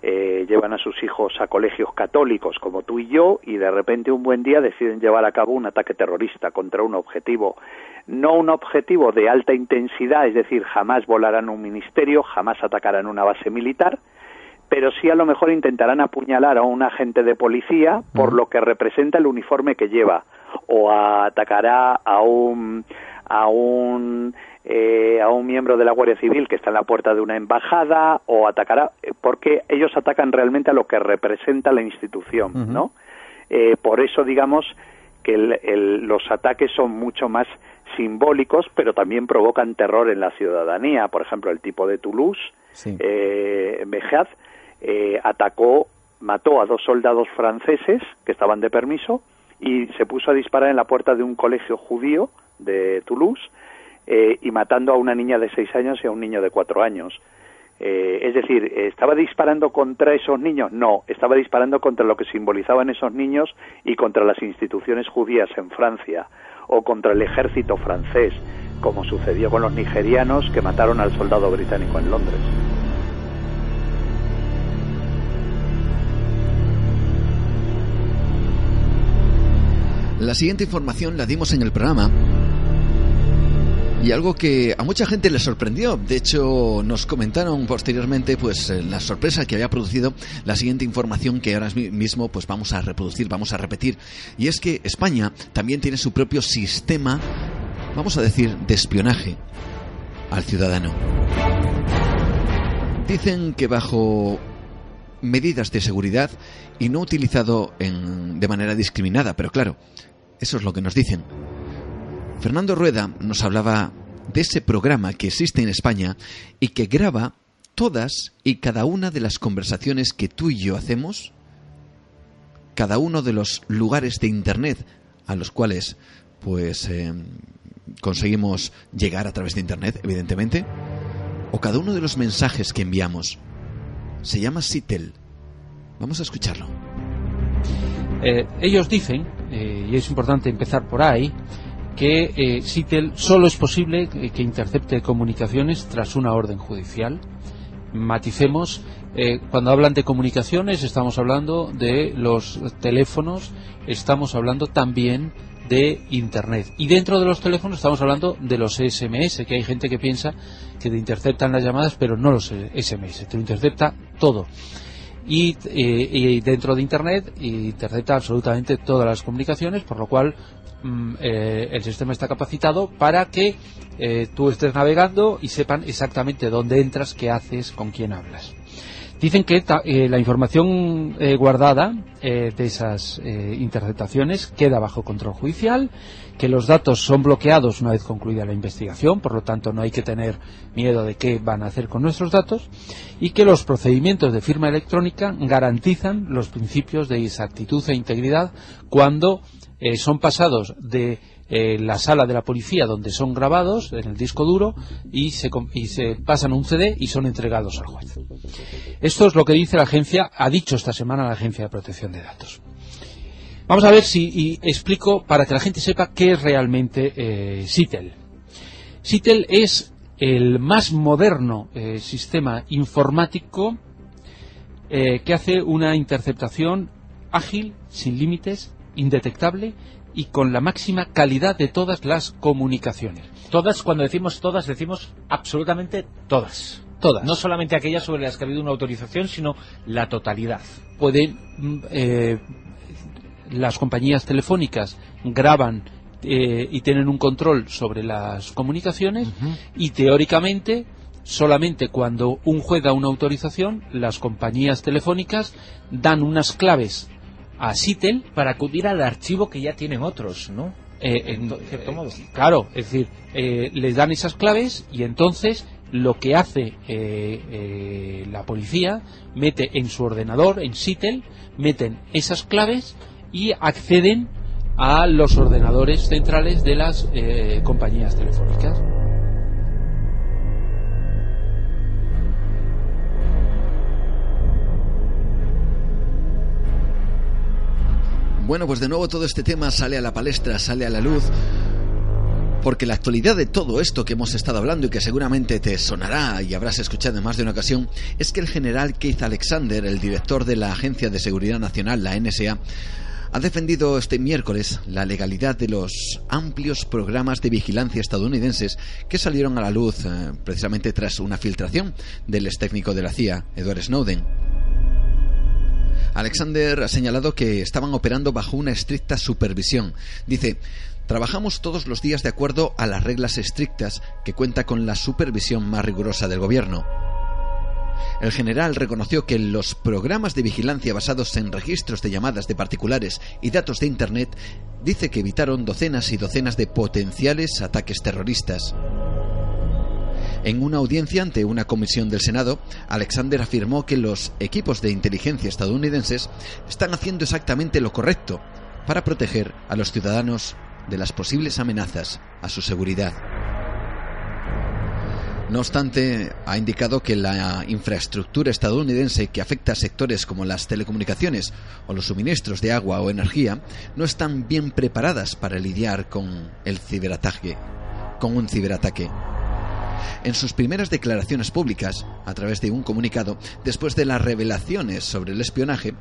eh, llevan a sus hijos a colegios católicos como tú y yo y de repente un buen día deciden llevar a cabo un ataque terrorista contra un objetivo. No un objetivo de alta intensidad, es decir, jamás volarán un ministerio, jamás atacarán una base militar, pero sí a lo mejor intentarán apuñalar a un agente de policía por lo que representa el uniforme que lleva o atacará a un a un eh, a un miembro de la Guardia Civil que está en la puerta de una embajada o atacará eh, porque ellos atacan realmente a lo que representa la institución, ¿no? Eh, por eso digamos que los ataques son mucho más simbólicos, pero también provocan terror en la ciudadanía. Por ejemplo, el tipo de Toulouse, sí. eh, atacó, mató a dos soldados franceses que estaban de permiso y se puso a disparar en la puerta de un colegio judío de Toulouse eh, y matando a una niña de seis años y a un niño de cuatro años. Eh, es decir, ¿estaba disparando contra esos niños? No, estaba disparando contra lo que simbolizaban esos niños y contra las instituciones judías en Francia o contra el ejército francés, como sucedió con los nigerianos que mataron al soldado británico en Londres. La siguiente información la dimos en el programa y algo que a mucha gente le sorprendió. De hecho, nos comentaron posteriormente pues eh, la sorpresa que había producido la siguiente información que ahora mismo pues vamos a reproducir, vamos a repetir. Y es que España también tiene su propio sistema, vamos a decir, de espionaje al ciudadano. Dicen que bajo medidas de seguridad y no utilizado en, de manera discriminada, pero claro, eso es lo que nos dicen. Fernando Rueda nos hablaba de ese programa que existe en España y que graba todas y cada una de las conversaciones que tú y yo hacemos, cada uno de los lugares de Internet a los cuales pues eh, conseguimos llegar a través de Internet, evidentemente, o cada uno de los mensajes que enviamos. Se llama Sitel. Vamos a escucharlo. Eh, ellos dicen, eh, y es importante empezar por ahí, que eh, SITEL solo es posible que, intercepte comunicaciones tras una orden judicial. Maticemos, eh, cuando hablan de comunicaciones estamos hablando de los teléfonos, estamos hablando también de Internet. Y dentro de los teléfonos estamos hablando de los SMS, que hay gente que piensa que te interceptan las llamadas, pero no los SMS, te lo intercepta todo. Y, eh, y, dentro de Internet intercepta absolutamente todas las comunicaciones, por lo cual Mm, eh, el sistema está capacitado para que eh, tú estés navegando y sepan exactamente dónde entras, qué haces, con quién hablas. Dicen que eh, la información guardada de esas interceptaciones queda bajo control judicial, que los datos son bloqueados una vez concluida la investigación, por lo tanto no hay que tener miedo de qué van a hacer con nuestros datos, y que los procedimientos de firma electrónica garantizan los principios de exactitud e integridad cuando eh, son pasados de eh, la sala de la policía donde son grabados en el disco duro y se, y pasan un CD y son entregados al juez. Esto es lo que dice la agencia, ha dicho esta semana la Agencia de Protección de Datos. Vamos a ver si explico para que la gente sepa qué es realmente eh, SITEL. SITEL es el más moderno eh, sistema informático eh, que hace una interceptación ágil, sin límites, indetectable y con la máxima calidad de todas las comunicaciones. Todas, cuando decimos todas, decimos absolutamente todas. Todas. No solamente aquellas sobre las que ha habido una autorización, sino la totalidad. Pueden, mm, eh, las compañías telefónicas graban eh, y tienen un control sobre las comunicaciones y teóricamente solamente cuando un juez da una autorización las compañías telefónicas dan unas claves a Citel Para acudir al archivo que ya tienen otros, ¿no? eh, en, En cierto eh, modo. Claro, es decir, eh, les dan esas claves y entonces lo que hace eh, la policía mete en su ordenador, en Citel, meten esas claves y acceden a los ordenadores centrales de las eh, compañías telefónicas. Bueno, pues de nuevo todo este tema sale a la palestra, sale a la luz, porque la actualidad de todo esto que hemos estado hablando y que seguramente te sonará y habrás escuchado en más de una ocasión, es que el general Keith Alexander, el director de la Agencia de Seguridad Nacional, la NSA, ha defendido este miércoles la legalidad de los amplios programas de vigilancia estadounidenses que salieron a la luz eh, precisamente tras una filtración del ex técnico de la CIA, Edward Snowden. Alexander ha señalado que estaban operando bajo una estricta supervisión. Dice, trabajamos todos los días de acuerdo a las reglas estrictas que cuenta con la supervisión más rigurosa del gobierno. El general reconoció que los programas de vigilancia basados en registros de llamadas de particulares y datos de Internet dice que evitaron docenas y docenas de potenciales ataques terroristas. En una audiencia ante una comisión del Senado, Alexander afirmó que los equipos de inteligencia estadounidenses están haciendo exactamente lo correcto para proteger a los ciudadanos de las posibles amenazas a su seguridad. No obstante, ha indicado que la infraestructura estadounidense que afecta sectores como las telecomunicaciones o los suministros de agua o energía no están bien preparadas para lidiar con el ciberataque, con un ciberataque. En sus primeras declaraciones públicas, a través de un comunicado, después de las revelaciones sobre el espionaje,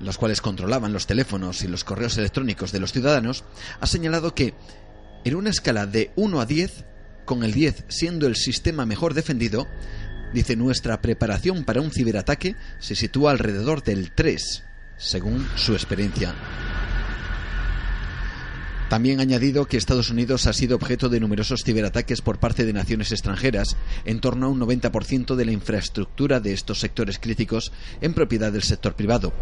los cuales controlaban los teléfonos y los correos electrónicos de los ciudadanos, ha señalado que, en una escala de 1 a 10, con el 10 siendo el sistema mejor defendido, dice nuestra preparación para un ciberataque se sitúa alrededor del 3, según su experiencia. También ha añadido que Estados Unidos ha sido objeto de numerosos ciberataques por parte de naciones extranjeras, en torno a un 90% de la infraestructura de estos sectores críticos en propiedad del sector privado.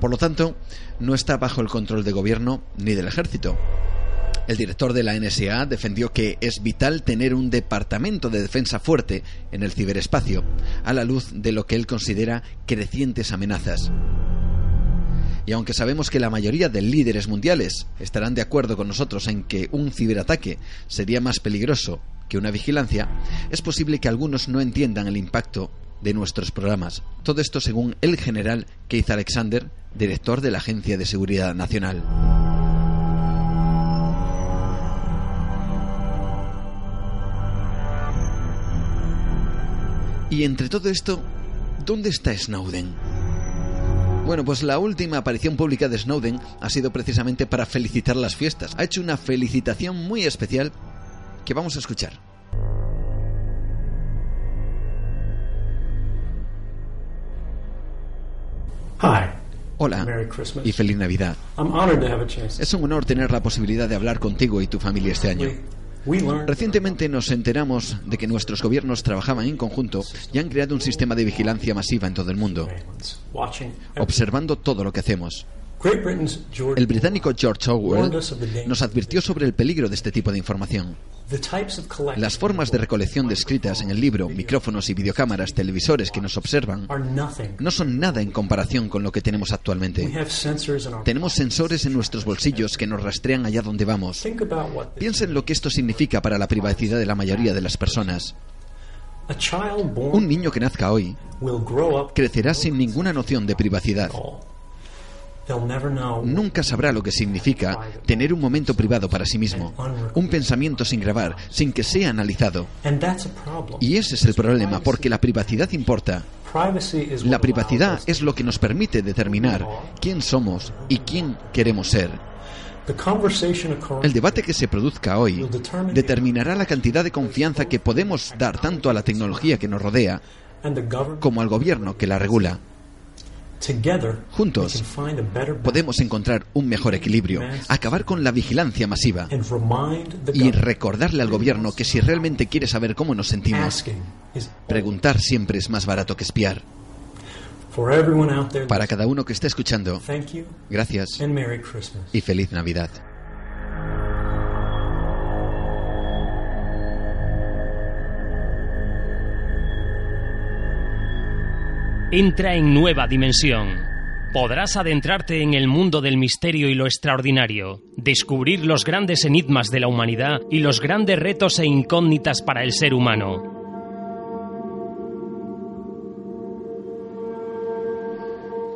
Por lo tanto, no está bajo el control del gobierno ni del ejército. El director de la NSA defendió que es vital tener un departamento de defensa fuerte en el ciberespacio, a la luz de lo que él considera crecientes amenazas. Y aunque sabemos que la mayoría de líderes mundiales estarán de acuerdo con nosotros en que un ciberataque sería más peligroso que una vigilancia, es posible que algunos no entiendan el impacto de nuestros programas. Todo esto según el general Keith Alexander, director de la Agencia de Seguridad Nacional. Y entre todo esto, ¿dónde está Snowden? Bueno, pues la última aparición pública de Snowden ha sido precisamente para felicitar las fiestas. Ha hecho una felicitación muy especial que vamos a escuchar. Hi. Hola y feliz Navidad. Es un honor tener la posibilidad de hablar contigo y tu familia este año. Recientemente nos enteramos de que nuestros gobiernos trabajaban en conjunto y han creado un sistema de vigilancia masiva en todo el mundo, observando todo lo que hacemos. El británico George Orwell nos advirtió sobre el peligro de este tipo de información. Las formas de recolección descritas en el libro, micrófonos y videocámaras, televisores que nos observan, no son nada en comparación con lo que tenemos actualmente. Tenemos sensores en nuestros bolsillos que nos rastrean allá donde vamos. Think about what this Piensa en lo que esto significa para la privacidad de la mayoría de las personas. Un niño que nazca hoy crecerá sin ninguna noción de privacidad. Nunca sabrá lo que significa tener un momento privado para sí mismo, un pensamiento sin grabar, sin que sea analizado. Y ese es el problema, porque la privacidad importa. La privacidad es lo que nos permite determinar quién somos y quién queremos ser. El debate que se produzca hoy determinará la cantidad de confianza que podemos dar tanto a la tecnología que nos rodea como al gobierno que la regula. Juntos podemos encontrar un mejor equilibrio, acabar con la vigilancia masiva y recordarle al gobierno que si realmente quiere saber cómo nos sentimos, preguntar siempre es más barato que espiar. Para cada uno que esté escuchando, gracias y feliz Navidad. Entra en nueva dimensión. Podrás adentrarte en el mundo del misterio y lo extraordinario, descubrir los grandes enigmas de la humanidad y los grandes retos e incógnitas para el ser humano.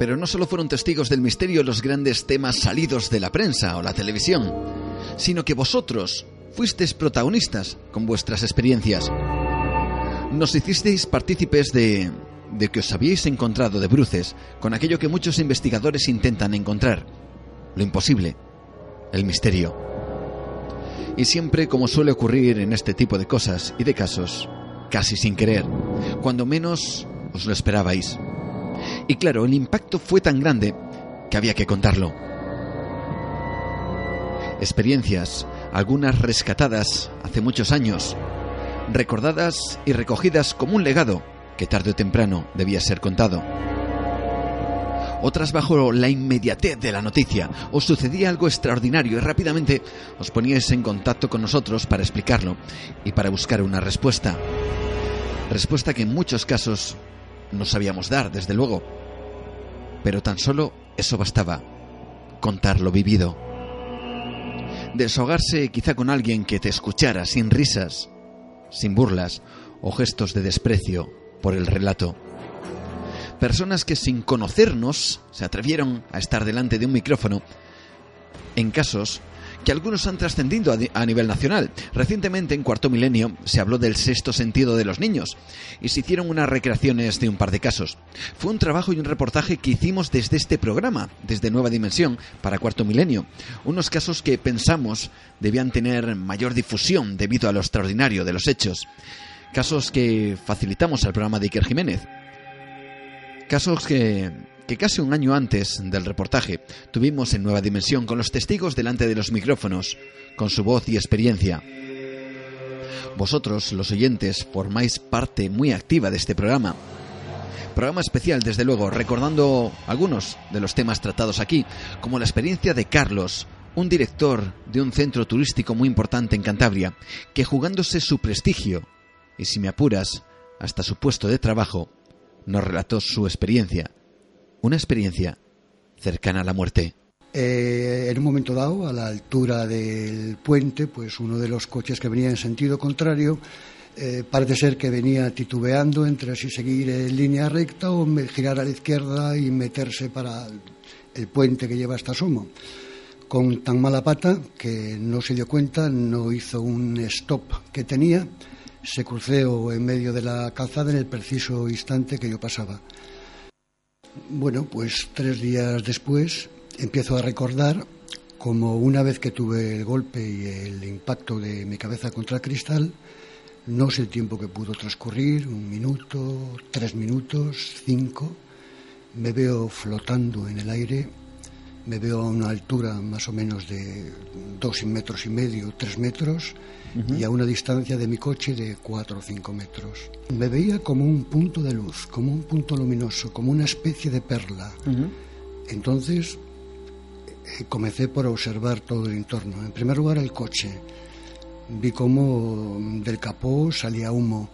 Pero no solo fueron testigos del misterio los grandes temas salidos de la prensa o la televisión, sino que vosotros fuisteis protagonistas con vuestras experiencias. Nos hicisteis partícipes de de que os habíais encontrado de bruces con aquello que muchos investigadores intentan encontrar, lo imposible, el misterio. Y siempre, como suele ocurrir en este tipo de cosas y de casos, casi sin querer, cuando menos os lo esperabais. Y claro, el impacto fue tan grande que había que contarlo. Experiencias, algunas rescatadas hace muchos años, recordadas y recogidas como un legado que tarde o temprano debía ser contado. Otras bajo la inmediatez de la noticia, os sucedía algo extraordinario y rápidamente os poníais en contacto con nosotros para explicarlo y para buscar una respuesta. Respuesta que en muchos casos no sabíamos dar, desde luego. Pero tan solo eso bastaba, contar lo vivido. Desahogarse quizá con alguien que te escuchara sin risas, sin burlas o gestos de desprecio por el relato. Personas que sin conocernos se atrevieron a estar delante de un micrófono en casos que algunos han trascendido a nivel nacional. Recientemente, en Cuarto Milenio, se habló del sexto sentido de los niños y se hicieron unas recreaciones de un par de casos. Fue un trabajo y un reportaje que hicimos desde este programa, desde Nueva Dimensión, para Cuarto Milenio. Unos casos que pensamos debían tener mayor difusión debido a lo extraordinario de los hechos. Casos que facilitamos al programa de Iker Jiménez. Casos que, que casi un año antes del reportaje tuvimos en Nueva Dimensión con los testigos delante de los micrófonos, con su voz y experiencia. Vosotros, los oyentes, formáis parte muy activa de este programa. Programa especial, desde luego, recordando algunos de los temas tratados aquí, como la experiencia de Carlos, un director de un centro turístico muy importante en Cantabria, que jugándose su prestigio y si me apuras, hasta su puesto de trabajo, nos relató su experiencia, una experiencia cercana a la muerte. Eh, en un momento dado, a la altura del puente, pues uno de los coches que venía en sentido contrario eh, parece ser que venía titubeando entre si seguir en línea recta o girar a la izquierda y meterse para el puente que lleva hasta Somo. Con tan mala pata que no se dio cuenta, no hizo un stop que tenía se cruceó en medio de la calzada en el preciso instante que yo pasaba. Bueno, pues tres días después empiezo a recordar como una vez que tuve el golpe y el impacto de mi cabeza contra el cristal, no sé el tiempo que pudo transcurrir, un minuto, tres minutos, cinco, me veo flotando en el aire, me veo a una altura más o menos de dos metros y medio, tres metros, y a una distancia de mi coche de 4 o 5 metros. Me veía como un punto de luz, como un punto luminoso, como una especie de perla. Entonces eh, comencé por observar todo el entorno. En primer lugar el coche. Vi cómo del capó salía humo.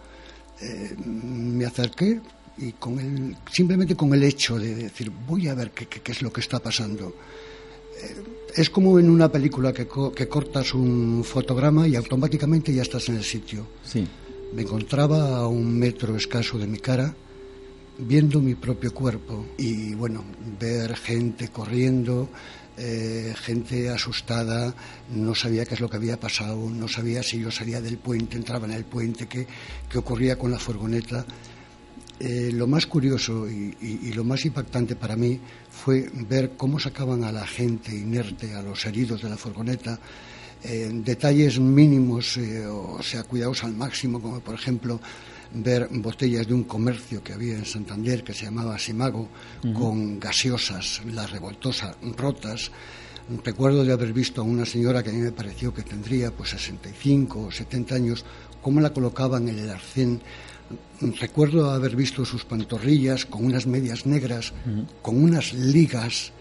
Eh, me acerqué y con el, simplemente con el hecho de decir voy a ver qué, qué, qué es lo que está pasando. Es como en una película que, que, cortas un fotograma y automáticamente ya estás en el sitio. Sí. Me encontraba a un metro escaso de mi cara viendo mi propio cuerpo y bueno, ver gente corriendo, eh, gente asustada, no sabía qué es lo que había pasado, no sabía si yo salía del puente, entraba en el puente, qué, qué ocurría con la furgoneta. Eh, lo más curioso y, lo más impactante para mí fue ver cómo sacaban a la gente inerte, a los heridos de la furgoneta, eh, detalles mínimos, o sea, cuidados al máximo, como por ejemplo ver botellas de un comercio que había en Santander que se llamaba Simago, con gaseosas, las revoltosas, rotas. Recuerdo de haber visto a una señora que a mí me pareció que tendría pues 65 o 70 años, cómo la colocaban en el arcén. Recuerdo haber visto sus pantorrillas con unas medias negras, con unas ligas,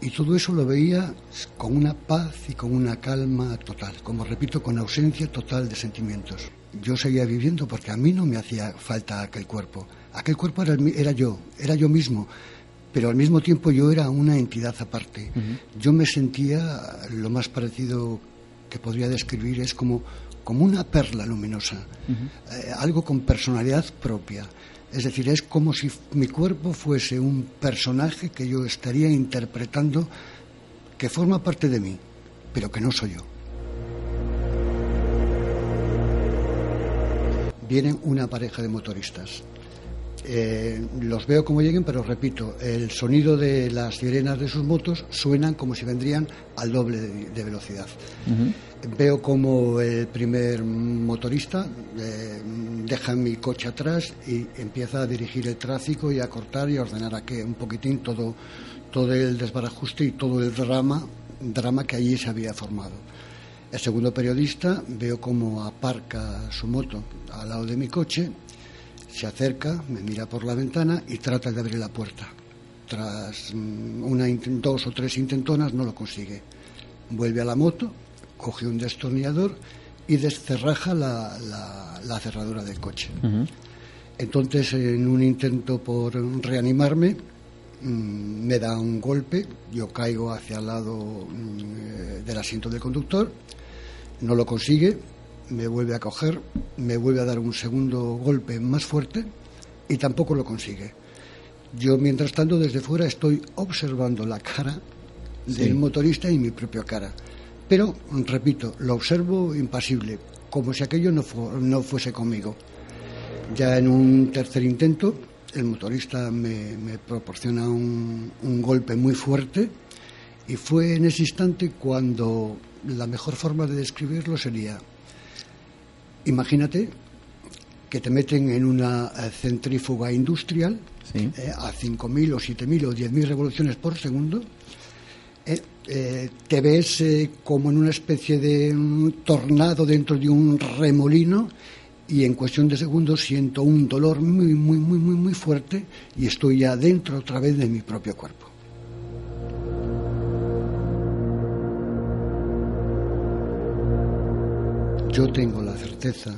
y todo eso lo veía con una paz y con una calma total, como repito, con ausencia total de sentimientos yo seguía viviendo porque a mí no me hacía falta aquel cuerpo. Aquel cuerpo era, yo, era yo mismo, pero al mismo tiempo yo era una entidad aparte. Yo me sentía lo más parecido que podría describir es como, como una perla luminosa, eh, algo con personalidad propia. Es decir, es como si mi cuerpo fuese un personaje que yo estaría interpretando que forma parte de mí, pero que no soy yo. vienen una pareja de motoristas. Eh, los veo como lleguen, pero repito, el sonido de las sirenas de sus motos suenan como si vendrían al doble de, velocidad. Veo como el primer motorista eh, deja mi coche atrás y empieza a dirigir el tráfico y a cortar y a ordenar aquí un poquitín todo, todo el desbarajuste y todo el drama, drama que allí se había formado. El segundo periodista veo cómo aparca su moto al lado de mi coche, se acerca, me mira por la ventana y trata de abrir la puerta. Tras mm, una, dos o tres intentonas no lo consigue. Vuelve a la moto, coge un destornillador y descerraja la, cerradura del coche. Entonces, en un intento por reanimarme, mm, me da un golpe, yo caigo hacia el lado mm, del asiento del conductor no lo consigue, me vuelve a coger, me vuelve a dar un segundo golpe más fuerte y tampoco lo consigue. Yo, mientras tanto, desde fuera estoy observando la cara del motorista y mi propia cara. Pero, repito, lo observo impasible, como si aquello no, no fuese conmigo. Ya en un tercer intento, el motorista me, proporciona un, un golpe muy fuerte y fue en ese instante cuando la mejor forma de describirlo sería, imagínate que te meten en una eh, centrífuga industrial eh, a 5.000 o 7.000 o 10.000 revoluciones por segundo, eh, te ves como en una especie de tornado dentro de un remolino y en cuestión de segundos siento un dolor muy, muy, muy, muy, muy fuerte y estoy ya dentro otra vez de mi propio cuerpo. Yo tengo la certeza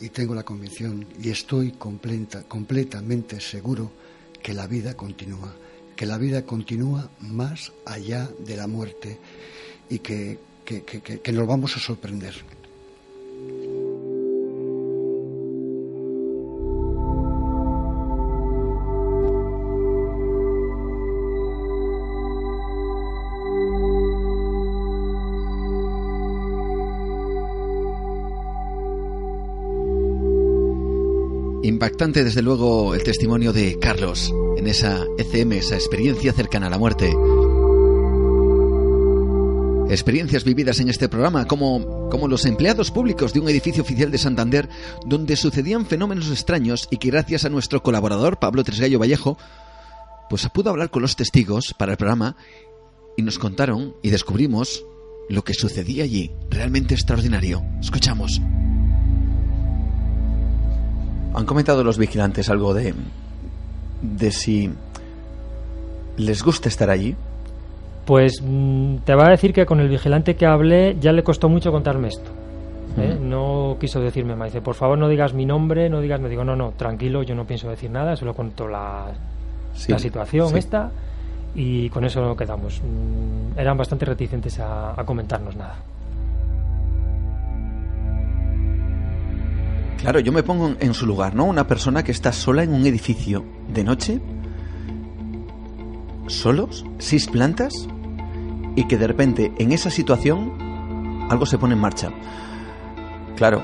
y tengo la convicción y estoy completa, completamente seguro que la vida continúa, que la vida continúa más allá de la muerte y que, que nos vamos a sorprender. Impactante, desde luego, el testimonio de Carlos en esa ECM, esa experiencia cercana a la muerte. Experiencias vividas en este programa, como, como los empleados públicos de un edificio oficial de Santander, donde sucedían fenómenos extraños y que gracias a nuestro colaborador, Pablo Tresgallo Vallejo, pues pudo hablar con los testigos para el programa y nos contaron y descubrimos lo que sucedía allí, realmente extraordinario. Escuchamos. ¿Han comentado los vigilantes algo de, de si les gusta estar allí? Pues mm, te va a decir que con el vigilante que hablé ya le costó mucho contarme esto. ¿eh? No quiso decirme más. Dice, por favor no digas mi nombre, no digas... Me digo, no, no, tranquilo, yo no pienso decir nada, solo cuento la, la situación esta y con eso quedamos. Mm, eran bastante reticentes a comentarnos nada. Claro, yo me pongo en su lugar, ¿no? Una persona que está sola en un edificio de noche, solos, seis plantas, y que de repente en esa situación algo se pone en marcha. Claro,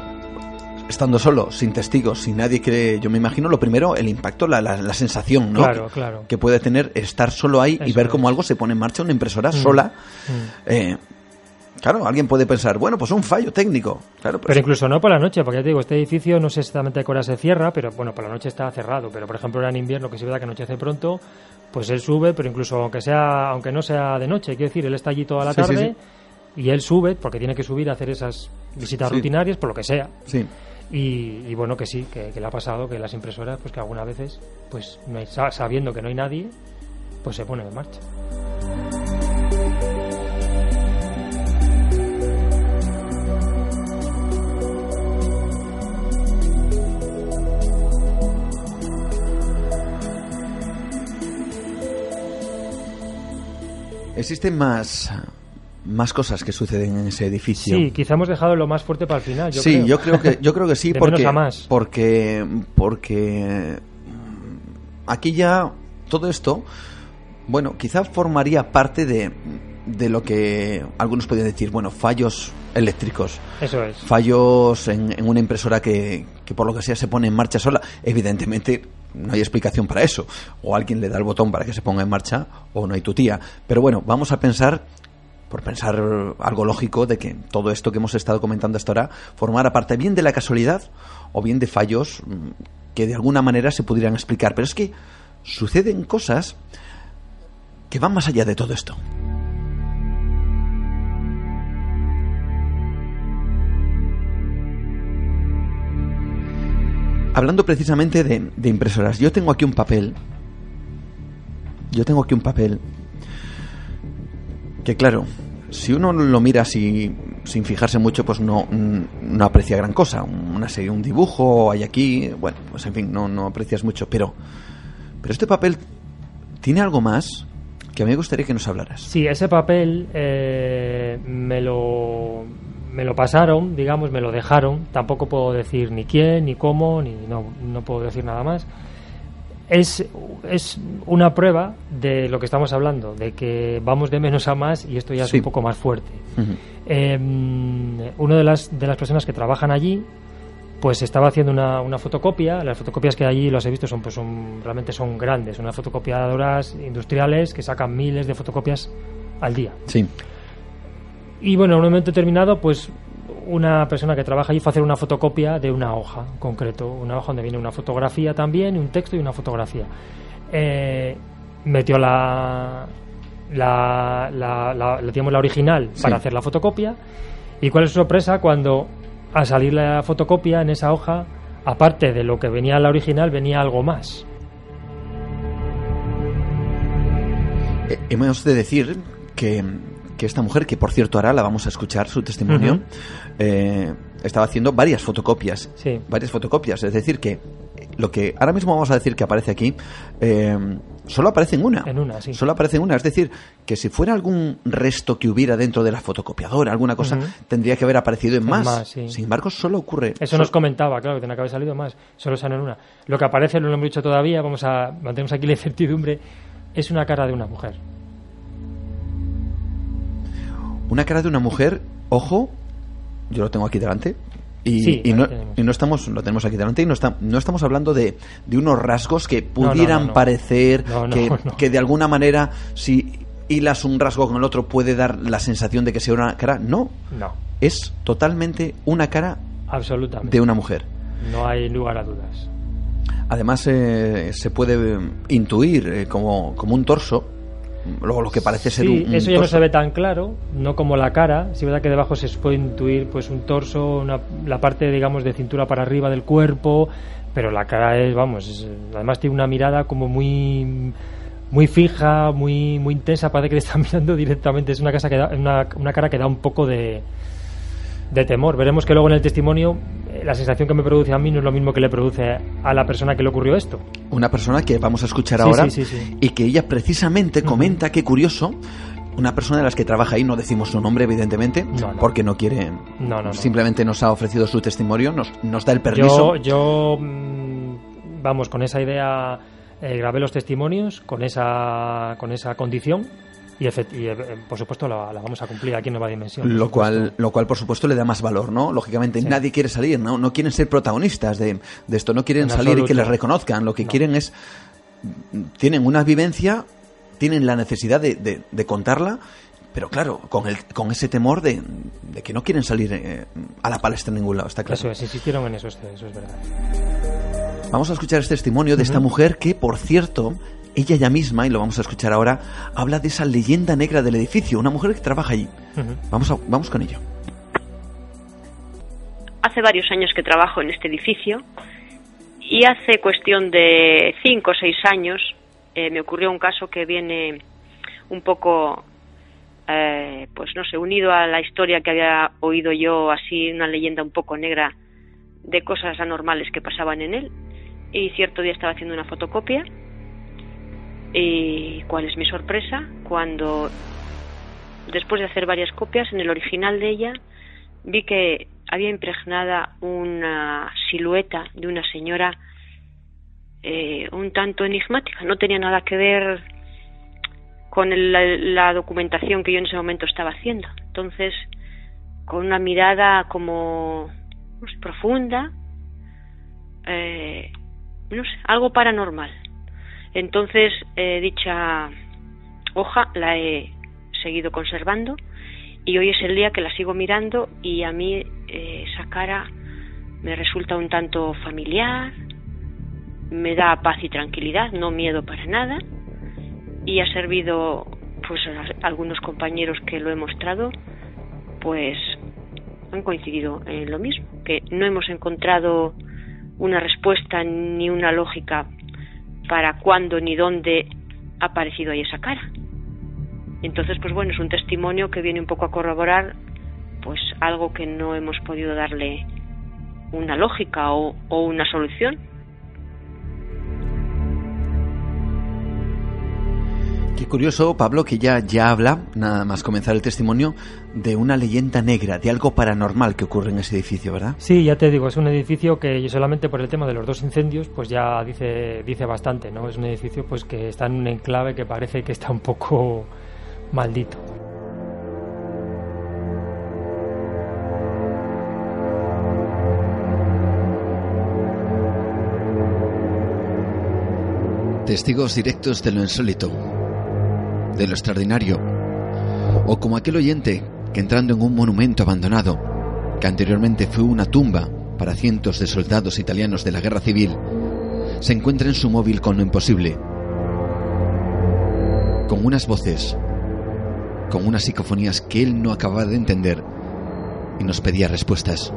estando solo, sin testigos, sin nadie que... Yo me imagino lo primero, el impacto, la, la, la sensación, ¿no? Claro, claro. Que puede tener estar solo ahí y ver es. cómo algo se pone en marcha, una impresora Mm. sola. Mm. Eh, claro, alguien puede pensar, bueno, pues un fallo técnico. Claro, pues Pero incluso no por la noche, porque ya te digo, este edificio no sé exactamente a qué hora se cierra, pero bueno, por la noche está cerrado. Pero por ejemplo, ahora en invierno, que se ve que anochece pronto, pues él sube, pero incluso aunque sea aunque no sea de noche, quiero decir, él está allí toda la Sí, sí, tarde y él sube porque tiene que subir a hacer esas visitas rutinarias, por lo que sea. Sí. Y, y bueno, que sí, que, que le ha pasado que las impresoras, pues que algunas veces, pues no hay- sa- sabiendo que no hay nadie, pues se ponen en marcha. Existen más, más cosas que suceden en ese edificio. Sí, quizá hemos dejado lo más fuerte para el final. Yo sí, creo. yo creo que yo creo que sí De porque menos a más. porque porque aquí ya todo esto bueno, quizá formaría parte de de lo que algunos podrían decir, bueno, fallos eléctricos, Eso es. fallos en, en una impresora que, que por lo que sea se pone en marcha sola. Evidentemente no hay explicación para eso. O alguien le da el botón para que se ponga en marcha o no hay tu tía. Pero bueno, vamos a pensar por pensar algo lógico de que todo esto que hemos estado comentando hasta ahora formara parte bien de la casualidad o bien de fallos mm, que de alguna manera se pudieran explicar. Pero es que suceden cosas que van más allá de todo esto. Hablando precisamente de, de impresoras, yo tengo aquí un papel. Yo tengo aquí un papel. Que claro, si uno lo mira así, sin fijarse mucho, pues no, no aprecia gran cosa. Una serie, un dibujo hay aquí, bueno, pues en fin, no, no aprecias mucho. Pero, pero este papel tiene algo más que a mí me gustaría que nos hablaras. Sí, ese papel eh, me lo me lo pasaron, digamos, me lo dejaron. Tampoco puedo decir ni quién, ni cómo, ni no, no puedo decir nada más. Es, es una prueba de lo que estamos hablando, de que vamos de menos a más y esto ya es un poco más fuerte. Eh, una de las, de las personas que trabajan allí pues estaba haciendo una, una fotocopia las fotocopias que allí los he visto son pues son realmente son grandes unas fotocopiadoras industriales que sacan miles de fotocopias al día Sí. Y bueno en un momento determinado pues una persona que trabaja allí fue a hacer una fotocopia de una hoja en concreto una hoja donde viene una fotografía también un texto y una fotografía. Eh, metió la la, la, la, la, digamos, la original Sí. para hacer la fotocopia. Y cuál es su sorpresa cuando al salir la fotocopia en esa hoja aparte de lo que venía en la original venía algo más. Eh, hemos de decir que, que esta mujer, que por cierto ahora la vamos a escuchar su testimonio, eh, estaba haciendo varias fotocopias. Sí. Varias fotocopias. Es decir, que lo que ahora mismo vamos a decir que aparece aquí, eh, solo aparece en una. En una, sí. Solo aparece en una. Es decir, que si fuera algún resto que hubiera dentro de la fotocopiadora, alguna cosa, tendría que haber aparecido en En más. más, sí. Sin embargo, solo ocurre. Eso nos comentaba, claro, que tenía que haber salido más. Solo sale en una. Lo que aparece, no lo hemos dicho todavía, vamos a mantenemos aquí la incertidumbre, es una cara de una mujer. Una cara de una mujer, ojo, yo lo tengo aquí delante. Y, Sí, y no, y no estamos, lo tenemos aquí delante y no, está- no estamos hablando de, de unos rasgos que pudieran no, parecer que, que de alguna manera, si hilas un rasgo con el otro, puede dar la sensación de que sea una cara. No, No, es totalmente una cara absolutamente. de una mujer. No hay lugar a dudas. Además, eh, se puede intuir eh, como, como un torso, luego lo que parece ser Sí, un, un eso ya no se ve tan claro, no como la cara. Sí, verdad que debajo se puede intuir pues un torso, una- la parte, digamos, de cintura para arriba del cuerpo, pero la cara es, vamos, es- además tiene una mirada como muy muy fija, muy muy intensa, parece que le está mirando directamente. Es una, casa que da, una, una cara que da un poco de, de temor. Veremos que luego en el testimonio la sensación que me produce a mí no es lo mismo que le produce a la persona que le ocurrió esto. una persona que vamos a escuchar Sí, ahora sí, sí, sí. y que ella precisamente comenta, qué curioso, una persona de las que trabaja ahí, no decimos su nombre evidentemente, No, no. porque no quiere, No, simplemente nos ha ofrecido su testimonio, nos, nos da el permiso. Yo, yo mm, vamos, con esa idea eh, grabé los testimonios con esa, con esa condición y, eh, por supuesto la, vamos a cumplir aquí en Nueva Dimensión. Lo cual, lo cual, por supuesto, le da más valor, ¿no? Lógicamente, nadie quiere salir, ¿no? No quieren ser protagonistas de, esto, no quieren salir y que les reconozcan. Lo que quieren es. Tienen una vivencia, tienen la necesidad de, contarla pero claro, con, el, con ese temor de, que no quieren salir eh, a la palestra en ningún lado, está claro. Eso es, insistieron en eso, eso es verdad. Vamos a escuchar este testimonio de esta mujer que, por cierto, ella ya misma, y lo vamos a escuchar ahora, habla de esa leyenda negra del edificio, una mujer que trabaja allí. vamos, a, vamos con ello. Hace varios años que trabajo en este edificio y hace cuestión de cinco o seis años eh, me ocurrió un caso que viene un poco, eh, pues no sé, unido a la historia que había oído yo, así una leyenda un poco negra de cosas anormales que pasaban en él. Y cierto día estaba haciendo una fotocopia ¿Y cuál es mi sorpresa? Cuando, después de hacer varias copias, en el original de ella, vi que había impregnada una silueta de una señora eh, un tanto enigmática. No tenía nada que ver con la, documentación que yo en ese momento estaba haciendo. Entonces, con una mirada como profunda, eh, no sé, algo paranormal. Entonces, eh, dicha hoja la he seguido conservando y hoy es el día que la sigo mirando y a mí eh, esa cara me resulta un tanto familiar, me da paz y tranquilidad, no miedo para nada y ha servido pues a algunos compañeros que lo he mostrado pues han coincidido en lo mismo, que no hemos encontrado una respuesta ni una lógica para cuándo ni dónde ha aparecido ahí esa cara. Entonces, pues bueno, es un testimonio que viene un poco a corroborar pues algo que no hemos podido darle una lógica o, o una solución. Qué curioso, Pablo, que ya, ya habla, nada más comenzar el testimonio, de una leyenda negra, de algo paranormal que ocurre en ese edificio, ¿verdad? Sí, ya te digo, es un edificio que solamente por el tema de los dos incendios, pues ya dice, dice bastante, ¿no? Es un edificio pues que está en un enclave que parece que está un poco maldito. Testigos directos de lo insólito de lo extraordinario, o como aquel oyente que entrando en un monumento abandonado, que anteriormente fue una tumba para cientos de soldados italianos de la guerra civil, se encuentra en su móvil con lo imposible, con unas voces, con unas psicofonías que él no acababa de entender y nos pedía respuestas.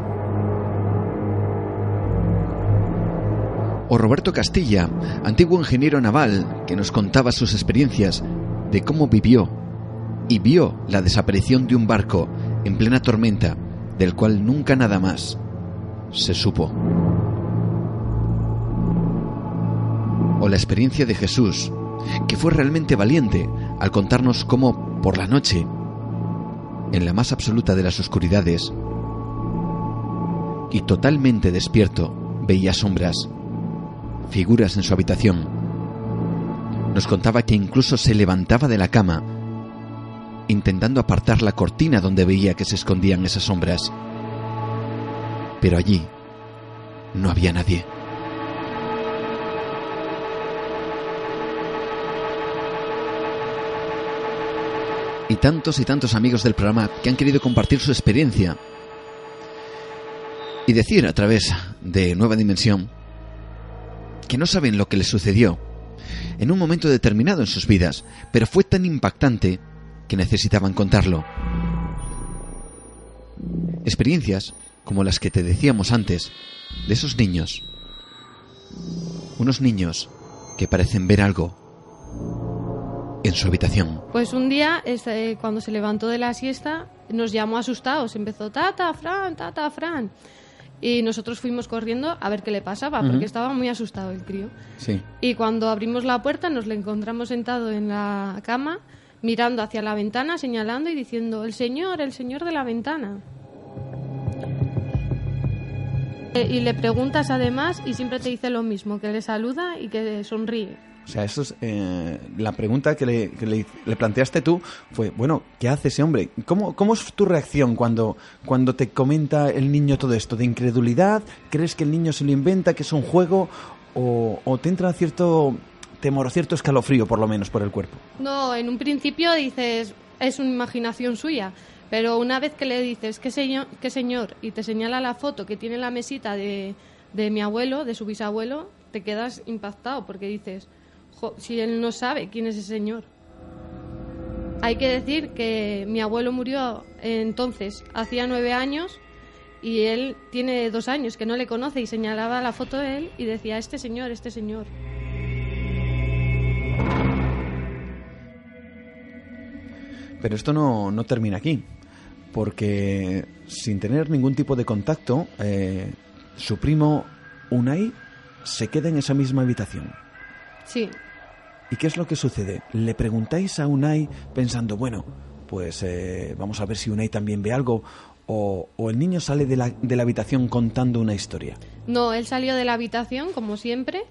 O Roberto Castilla, antiguo ingeniero naval, que nos contaba sus experiencias de cómo vivió y vio la desaparición de un barco en plena tormenta del cual nunca nada más se supo. O la experiencia de Jesús, que fue realmente valiente al contarnos cómo por la noche, en la más absoluta de las oscuridades, y totalmente despierto, veía sombras, figuras en su habitación, nos contaba que incluso se levantaba de la cama intentando apartar la cortina donde veía que se escondían esas sombras. Pero allí no había nadie. Y tantos y tantos amigos del programa que han querido compartir su experiencia y decir a través de Nueva Dimensión que no saben lo que les sucedió en un momento determinado en sus vidas, pero fue tan impactante que necesitaban contarlo. Experiencias como las que te decíamos antes, de esos niños. Unos niños que parecen ver algo en su habitación. Pues un día, este, cuando se levantó de la siesta, nos llamó asustados. Empezó, tata, Fran, tata, Fran. Y nosotros fuimos corriendo a ver qué le pasaba, porque estaba muy asustado el crío. Sí. Y cuando abrimos la puerta nos le encontramos sentado en la cama, mirando hacia la ventana, señalando y diciendo, el señor, el señor de la ventana. E, y le preguntas además y siempre te dice lo mismo, que le saluda y que sonríe. O sea, eso es, eh, la pregunta que, le, le, planteaste tú fue, bueno, ¿qué hace ese hombre? ¿Cómo, ¿Cómo es tu reacción cuando, cuando te comenta el niño todo esto? ¿De incredulidad? ¿Crees que el niño se lo inventa, que es un juego? ¿O, o te entra cierto temor, cierto escalofrío, por lo menos, por el cuerpo? No, en un principio dices, es una imaginación suya. Pero una vez que le dices, ¿qué señor? ¿Qué señor? Y te señala la foto que tiene la mesita de, de mi abuelo, de su bisabuelo, te quedas impactado porque dices, jo, si él no sabe quién es ese señor. Hay que decir que mi abuelo murió entonces, hacía nueve años, y él tiene dos años que no le conoce y señalaba la foto de él y decía, este señor, este señor. Pero esto no, no termina aquí, porque sin tener ningún tipo de contacto, eh, su primo Unai se queda en esa misma habitación. Sí, ¿Y qué es lo que sucede? Le preguntáis a Unai pensando, bueno, pues eh, vamos a ver si Unai también ve algo, o, o el niño sale de la, de la habitación contando una historia. No, él salió de la habitación, como siempre,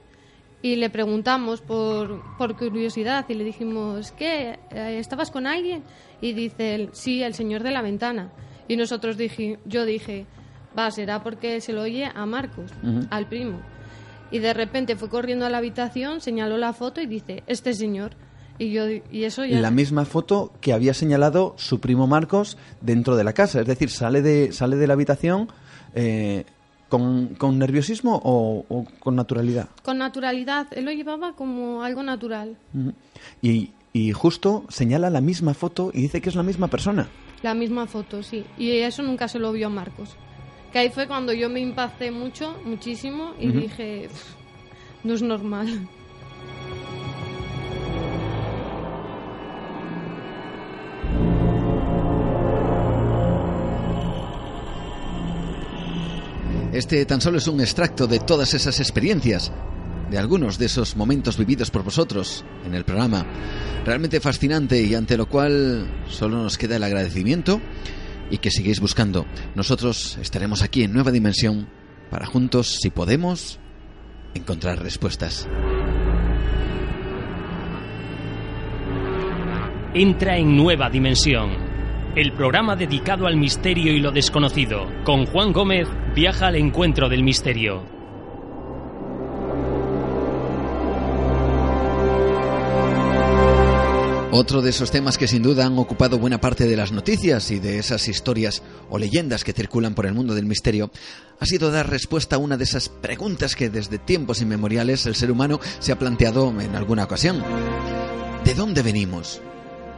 y le preguntamos por, por curiosidad y le dijimos, ¿qué? Eh, ¿Estabas con alguien? Y dice él, sí, el señor de la ventana. Y nosotros dije, yo dije, va, será porque se lo oye a Marcos, al primo. Y de repente fue corriendo a la habitación, señaló la foto y dice, este señor. Y yo y eso ya La misma foto que había señalado su primo Marcos dentro de la casa, es decir, sale de, sale de la habitación eh, con, con nerviosismo o, o con naturalidad. con naturalidad, él lo llevaba como algo natural. Y, y justo señala la misma foto y dice que es la misma persona. La misma foto, sí. Y eso nunca se lo vio a Marcos. Que ahí fue cuando yo me impacté mucho, muchísimo, y Ujú. dije, "Pff, no es normal. Este tan solo es un extracto de todas esas experiencias, de algunos de esos momentos vividos por vosotros en el programa. Realmente fascinante y ante lo cual solo nos queda el agradecimiento y que sigáis buscando. Nosotros estaremos aquí en Nueva Dimensión para juntos, si podemos, encontrar respuestas. Entra en Nueva Dimensión, el programa dedicado al misterio y lo desconocido. Con Juan Gómez viaja al encuentro del misterio. Otro de esos temas que sin duda han ocupado buena parte de las noticias y de esas historias o leyendas que circulan por el mundo del misterio ha sido dar respuesta a una de esas preguntas que desde tiempos inmemoriales el ser humano se ha planteado en alguna ocasión. ¿De dónde venimos?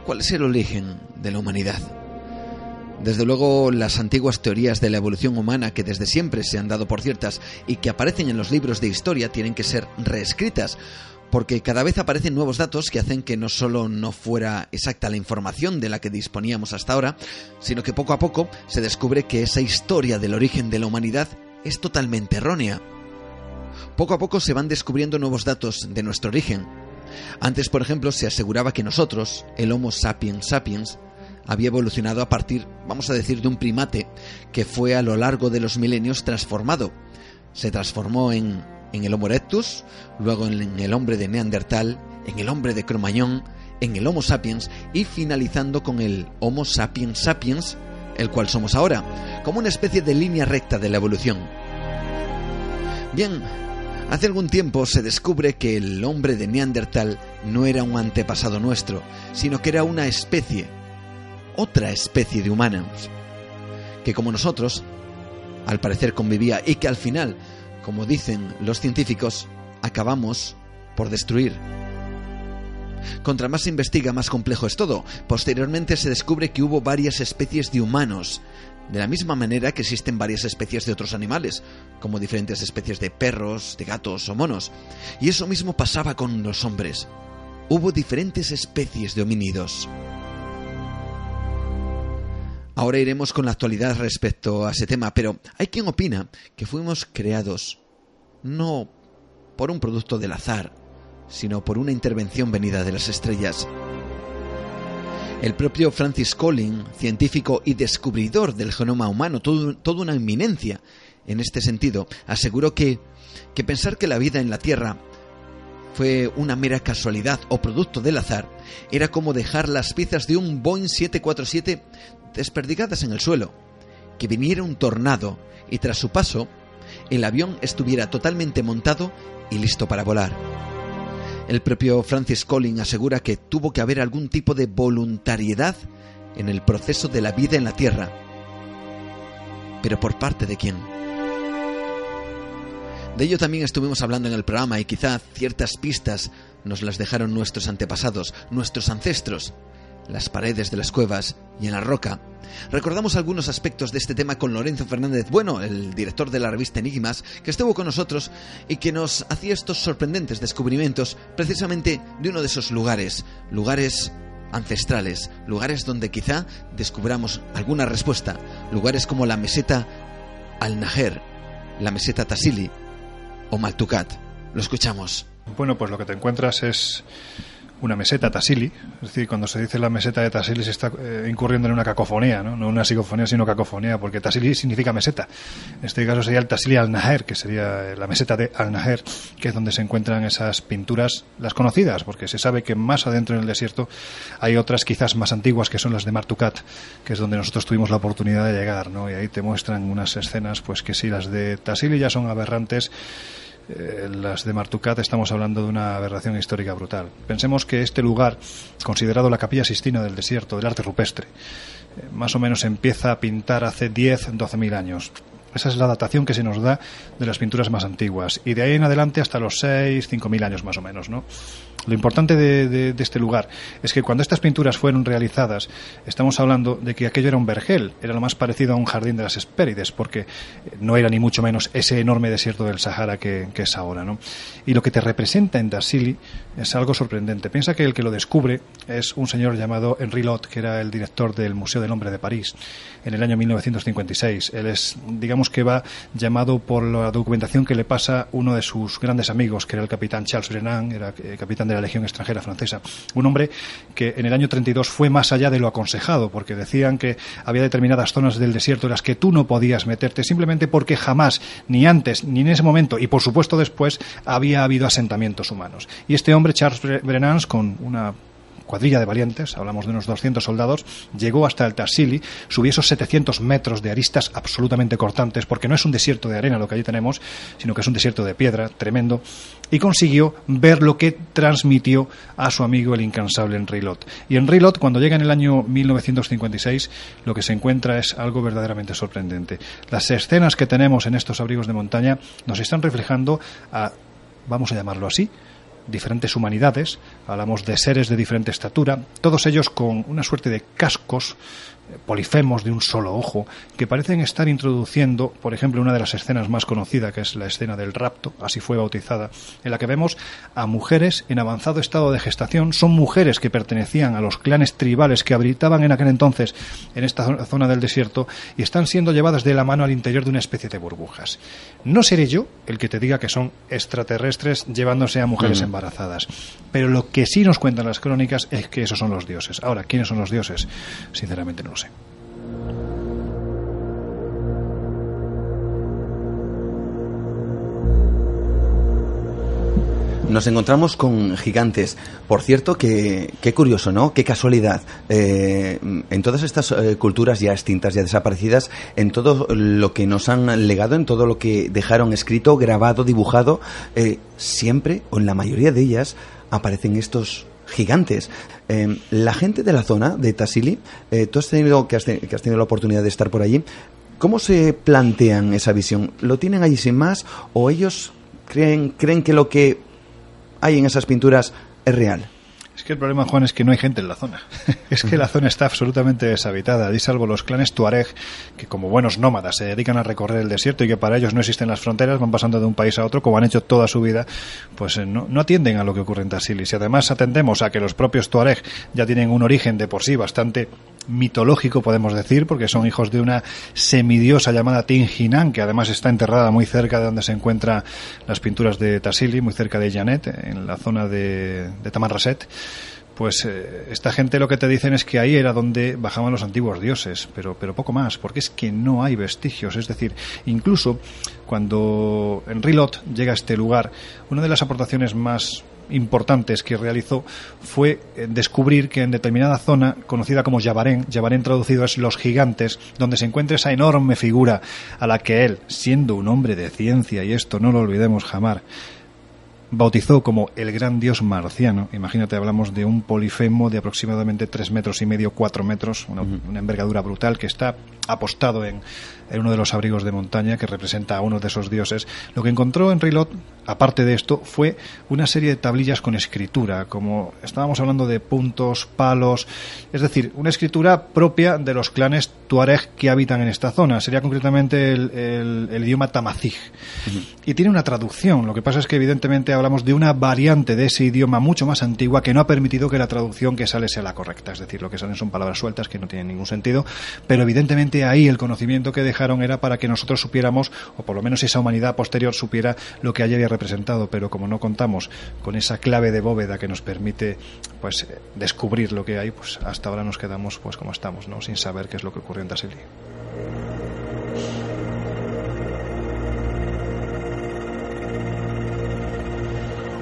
¿Cuál es el origen de la humanidad? Desde luego, las antiguas teorías de la evolución humana que desde siempre se han dado por ciertas y que aparecen en los libros de historia tienen que ser reescritas, porque cada vez aparecen nuevos datos que hacen que no solo no fuera exacta la información de la que disponíamos hasta ahora, sino que poco a poco se descubre que esa historia del origen de la humanidad es totalmente errónea. Poco a poco se van descubriendo nuevos datos de nuestro origen. Antes, por ejemplo, se aseguraba que nosotros, el Homo sapiens sapiens, había evolucionado a partir, vamos a decir, de un primate que fue a lo largo de los milenios transformado. Se transformó en, en el Homo erectus, luego en el hombre de Neandertal, en el hombre de Cromañón, en el Homo sapiens y finalizando con el Homo sapiens sapiens, el cual somos ahora, como una especie de línea recta de la evolución. Bien, hace algún tiempo se descubre que el hombre de Neandertal no era un antepasado nuestro, sino que era una especie, otra especie de humanos, que como nosotros, al parecer convivía y que al final, como dicen los científicos, acabamos por destruir. Contra más se investiga, más complejo es todo. Posteriormente se descubre que hubo varias especies de humanos, de la misma manera que existen varias especies de otros animales, como diferentes especies de perros, de gatos o monos. Y eso mismo pasaba con los hombres. Hubo diferentes especies de homínidos. Ahora iremos con la actualidad respecto a ese tema, pero hay quien opina que fuimos creados no por un producto del azar, sino por una intervención venida de las estrellas. El propio Francis Collins, científico y descubridor del genoma humano, todo, toda una eminencia en este sentido, aseguró que, que pensar que la vida en la Tierra fue una mera casualidad o producto del azar, era como dejar las piezas de un Boeing 747 desperdigadas en el suelo, que viniera un tornado y tras su paso, el avión estuviera totalmente montado y listo para volar. El propio Francis Collins asegura que tuvo que haber algún tipo de voluntariedad en el proceso de la vida en la Tierra. Pero por parte de quién? De ello también estuvimos hablando en el programa y quizá ciertas pistas nos las dejaron nuestros antepasados, nuestros ancestros, las paredes de las cuevas y en la roca. Recordamos algunos aspectos de este tema con Lorenzo Fernández Bueno, el director de la revista Enigmas, que estuvo con nosotros y que nos hacía estos sorprendentes descubrimientos precisamente de uno de esos lugares, lugares ancestrales, lugares donde quizá descubramos alguna respuesta, lugares como la meseta Al-Najer, la meseta Tassili, o Maltucat. Lo escuchamos. Bueno, pues lo que te encuentras es una meseta Tassili, es decir, cuando se dice la meseta de Tassili se está eh, incurriendo en una cacofonía, ¿no? no una psicofonía, sino cacofonía, porque Tassili significa meseta. En este caso sería el Tassili al-Naher, que sería la meseta de al-Naher, que es donde se encuentran esas pinturas, las conocidas, porque se sabe que más adentro en el desierto hay otras quizás más antiguas, que son las de Martukat, que es donde nosotros tuvimos la oportunidad de llegar, ¿no? Y ahí te muestran unas escenas, pues que sí, las de Tassili ya son aberrantes, eh, las de Martucat estamos hablando de una aberración histórica brutal. Pensemos que este lugar, considerado la capilla sistina del desierto, del arte rupestre, eh, más o menos empieza a pintar hace 10, 12 mil años. Esa es la datación que se nos da de las pinturas más antiguas. Y de ahí en adelante hasta los 6, 5 mil años más o menos, ¿no? Lo importante de, este lugar es que cuando estas pinturas fueron realizadas, estamos hablando de que aquello era un vergel, era lo más parecido a un jardín de las Hespérides, porque no era ni mucho menos ese enorme desierto del Sahara que, es ahora. ¿no? Y lo que te representa en Dasili es algo sorprendente. Piensa que el que lo descubre es un señor llamado Henri Lot, que era el director del Museo del Hombre de París en el año 1956. Él es, digamos que va llamado por la documentación que le pasa uno de sus grandes amigos, que era el capitán Charles Renan, era eh, capitán de la Legión extranjera francesa. Un hombre que en el año 32 fue más allá de lo aconsejado, porque decían que había determinadas zonas del desierto en las que tú no podías meterte, simplemente porque jamás, ni antes, ni en ese momento, y por supuesto después, había habido asentamientos humanos. Y este hombre, Charles Brenans, con una cuadrilla de valientes, hablamos de unos 200 soldados, llegó hasta el Tarsili, subió esos 700 metros de aristas absolutamente cortantes, porque no es un desierto de arena lo que allí tenemos, sino que es un desierto de piedra tremendo, y consiguió ver lo que transmitió a su amigo el incansable Henry Lot. Y Henry Lot, cuando llega en el año 1956, lo que se encuentra es algo verdaderamente sorprendente. Las escenas que tenemos en estos abrigos de montaña nos están reflejando a, vamos a llamarlo así, diferentes humanidades, hablamos de seres de diferente estatura, todos ellos con una suerte de cascos polifemos de un solo ojo que parecen estar introduciendo, por ejemplo, una de las escenas más conocidas, que es la escena del rapto, así fue bautizada, en la que vemos a mujeres en avanzado estado de gestación, son mujeres que pertenecían a los clanes tribales que habitaban en aquel entonces en esta zona del desierto y están siendo llevadas de la mano al interior de una especie de burbujas. No seré yo el que te diga que son extraterrestres llevándose a mujeres embarazadas, pero lo que sí nos cuentan las crónicas es que esos son los dioses. Ahora, ¿quiénes son los dioses? Sinceramente no nos encontramos con gigantes. Por cierto, que, qué curioso, ¿no? Qué casualidad. Eh, en todas estas eh, culturas ya extintas, ya desaparecidas, en todo lo que nos han legado, en todo lo que dejaron escrito, grabado, dibujado, eh, siempre, o en la mayoría de ellas, aparecen estos gigantes. Em, la gente de la zona de Tassili, eh, tú has tenido, que que has tenido la oportunidad de estar por allí, ¿cómo se plantean esa visión? ¿Lo tienen allí sin más o ellos creen, creen que lo que hay en esas pinturas es real? Es que el problema, Juan, es que no hay gente en la zona. es que la zona está absolutamente deshabitada, y salvo los clanes Tuareg, que como buenos nómadas se dedican a recorrer el desierto y que para ellos no existen las fronteras, van pasando de un país a otro, como han hecho toda su vida, pues eh, no, atienden a lo que ocurre en Tassili. Si además atendemos a que los propios Tuareg ya tienen un origen de por sí bastante mitológico, podemos decir, porque son hijos de una semidiosa llamada Tinginan, que además está enterrada muy cerca de donde se encuentran las pinturas de Tassili, muy cerca de Janet, en la zona de, de pues eh, esta gente lo que te dicen es que ahí era donde bajaban los antiguos dioses, pero, pero poco más, porque es que no hay vestigios. Es decir, incluso cuando Lot llega a este lugar, una de las aportaciones más importantes que realizó fue eh, descubrir que en determinada zona, conocida como Yabarén, Yabarén traducido es los gigantes, donde se encuentra esa enorme figura a la que él, siendo un hombre de ciencia, y esto no lo olvidemos jamás, bautizó como el gran dios marciano. Imagínate, hablamos de un polifemo de aproximadamente tres metros y medio, cuatro metros, una, una envergadura brutal que está apostado en, en uno de los abrigos de montaña que representa a uno de esos dioses. Lo que encontró en Rilot, aparte de esto, fue una serie de tablillas con escritura, como estábamos hablando de puntos, palos, es decir, una escritura propia de los clanes tuareg que habitan en esta zona. Sería concretamente el, el, el idioma tamazig. Y tiene una traducción. Lo que pasa es que evidentemente hablamos de una variante de ese idioma mucho más antigua que no ha permitido que la traducción que sale sea la correcta. Es decir, lo que salen son palabras sueltas que no tienen ningún sentido, pero evidentemente ahí el conocimiento que era para que nosotros supiéramos, o por lo menos esa humanidad posterior supiera lo que allí había representado, pero como no contamos con esa clave de bóveda que nos permite pues descubrir lo que hay, pues hasta ahora nos quedamos pues como estamos, ¿no? sin saber qué es lo que ocurrió en Tassili.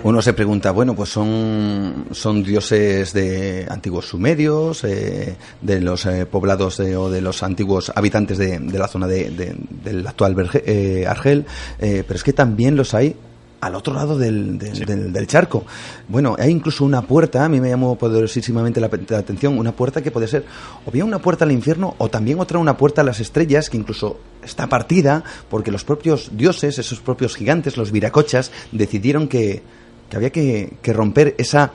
Uno se pregunta, bueno, pues son, son dioses de antiguos sumerios, eh, de los eh, poblados de, o de los antiguos habitantes de, de la zona de, de, del actual Berge, eh, Argel, pero es que también los hay al otro lado del, del, sí. del, del, charco. Bueno, hay incluso una puerta, a mí me llamó poderosísimamente la, la, atención, una puerta que puede ser o bien una puerta al infierno o también otra una puerta a las estrellas que incluso está partida porque los propios dioses, esos propios gigantes, los viracochas, decidieron que que había que, que romper esa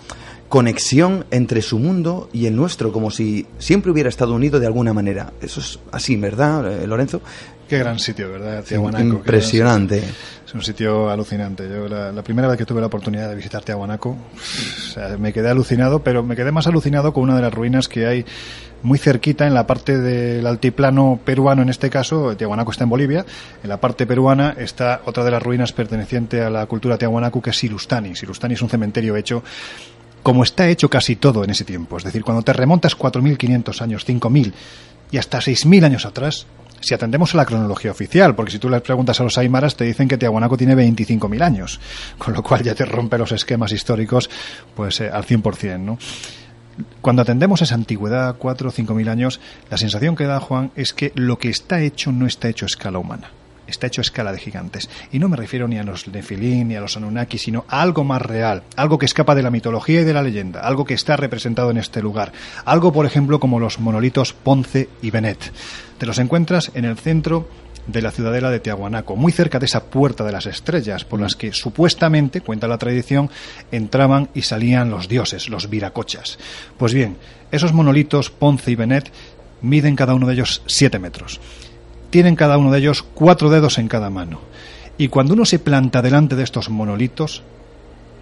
conexión entre su mundo y el nuestro, como si siempre hubiera estado unido de alguna manera. Eso es así, ¿verdad, eh, Lorenzo? Qué gran sitio, ¿verdad? Tiahuanaco. Impresionante. Es, es, un sitio alucinante. Yo la, la, primera vez que tuve la oportunidad de visitar Tiahuanaco, o sea, me quedé alucinado, pero me quedé más alucinado con una de las ruinas que hay muy cerquita en la parte del altiplano peruano en este caso, Tiahuanaco está en Bolivia, en la parte peruana está otra de las ruinas perteneciente a la cultura Tiahuanaco que es Silustani. Silustani es un cementerio hecho como está hecho casi todo en ese tiempo, es decir, cuando te remontas 4.500 años, 5.000 y hasta 6.000 años atrás, si atendemos a la cronología oficial, porque si tú les preguntas a los aymaras te dicen que Tiahuanaco tiene 25.000 años, con lo cual ya te rompe los esquemas históricos pues eh, al 100%, ¿no? Cuando atendemos esa antigüedad, cuatro o cinco mil años, la sensación que da Juan es que lo que está hecho no está hecho a escala humana, está hecho a escala de gigantes. Y no me refiero ni a los Nefilín ni a los Anunnaki, sino a algo más real, algo que escapa de la mitología y de la leyenda, algo que está representado en este lugar. Algo, por ejemplo, como los monolitos Ponce y Benet. Te los encuentras en el centro de la ciudadela de Tiahuanaco, muy cerca de esa puerta de las estrellas, por las que supuestamente, cuenta la tradición, entraban y salían los dioses, los viracochas. Pues bien, esos monolitos Ponce y Benet miden cada uno de ellos siete metros. Tienen cada uno de ellos cuatro dedos en cada mano. Y cuando uno se planta delante de estos monolitos,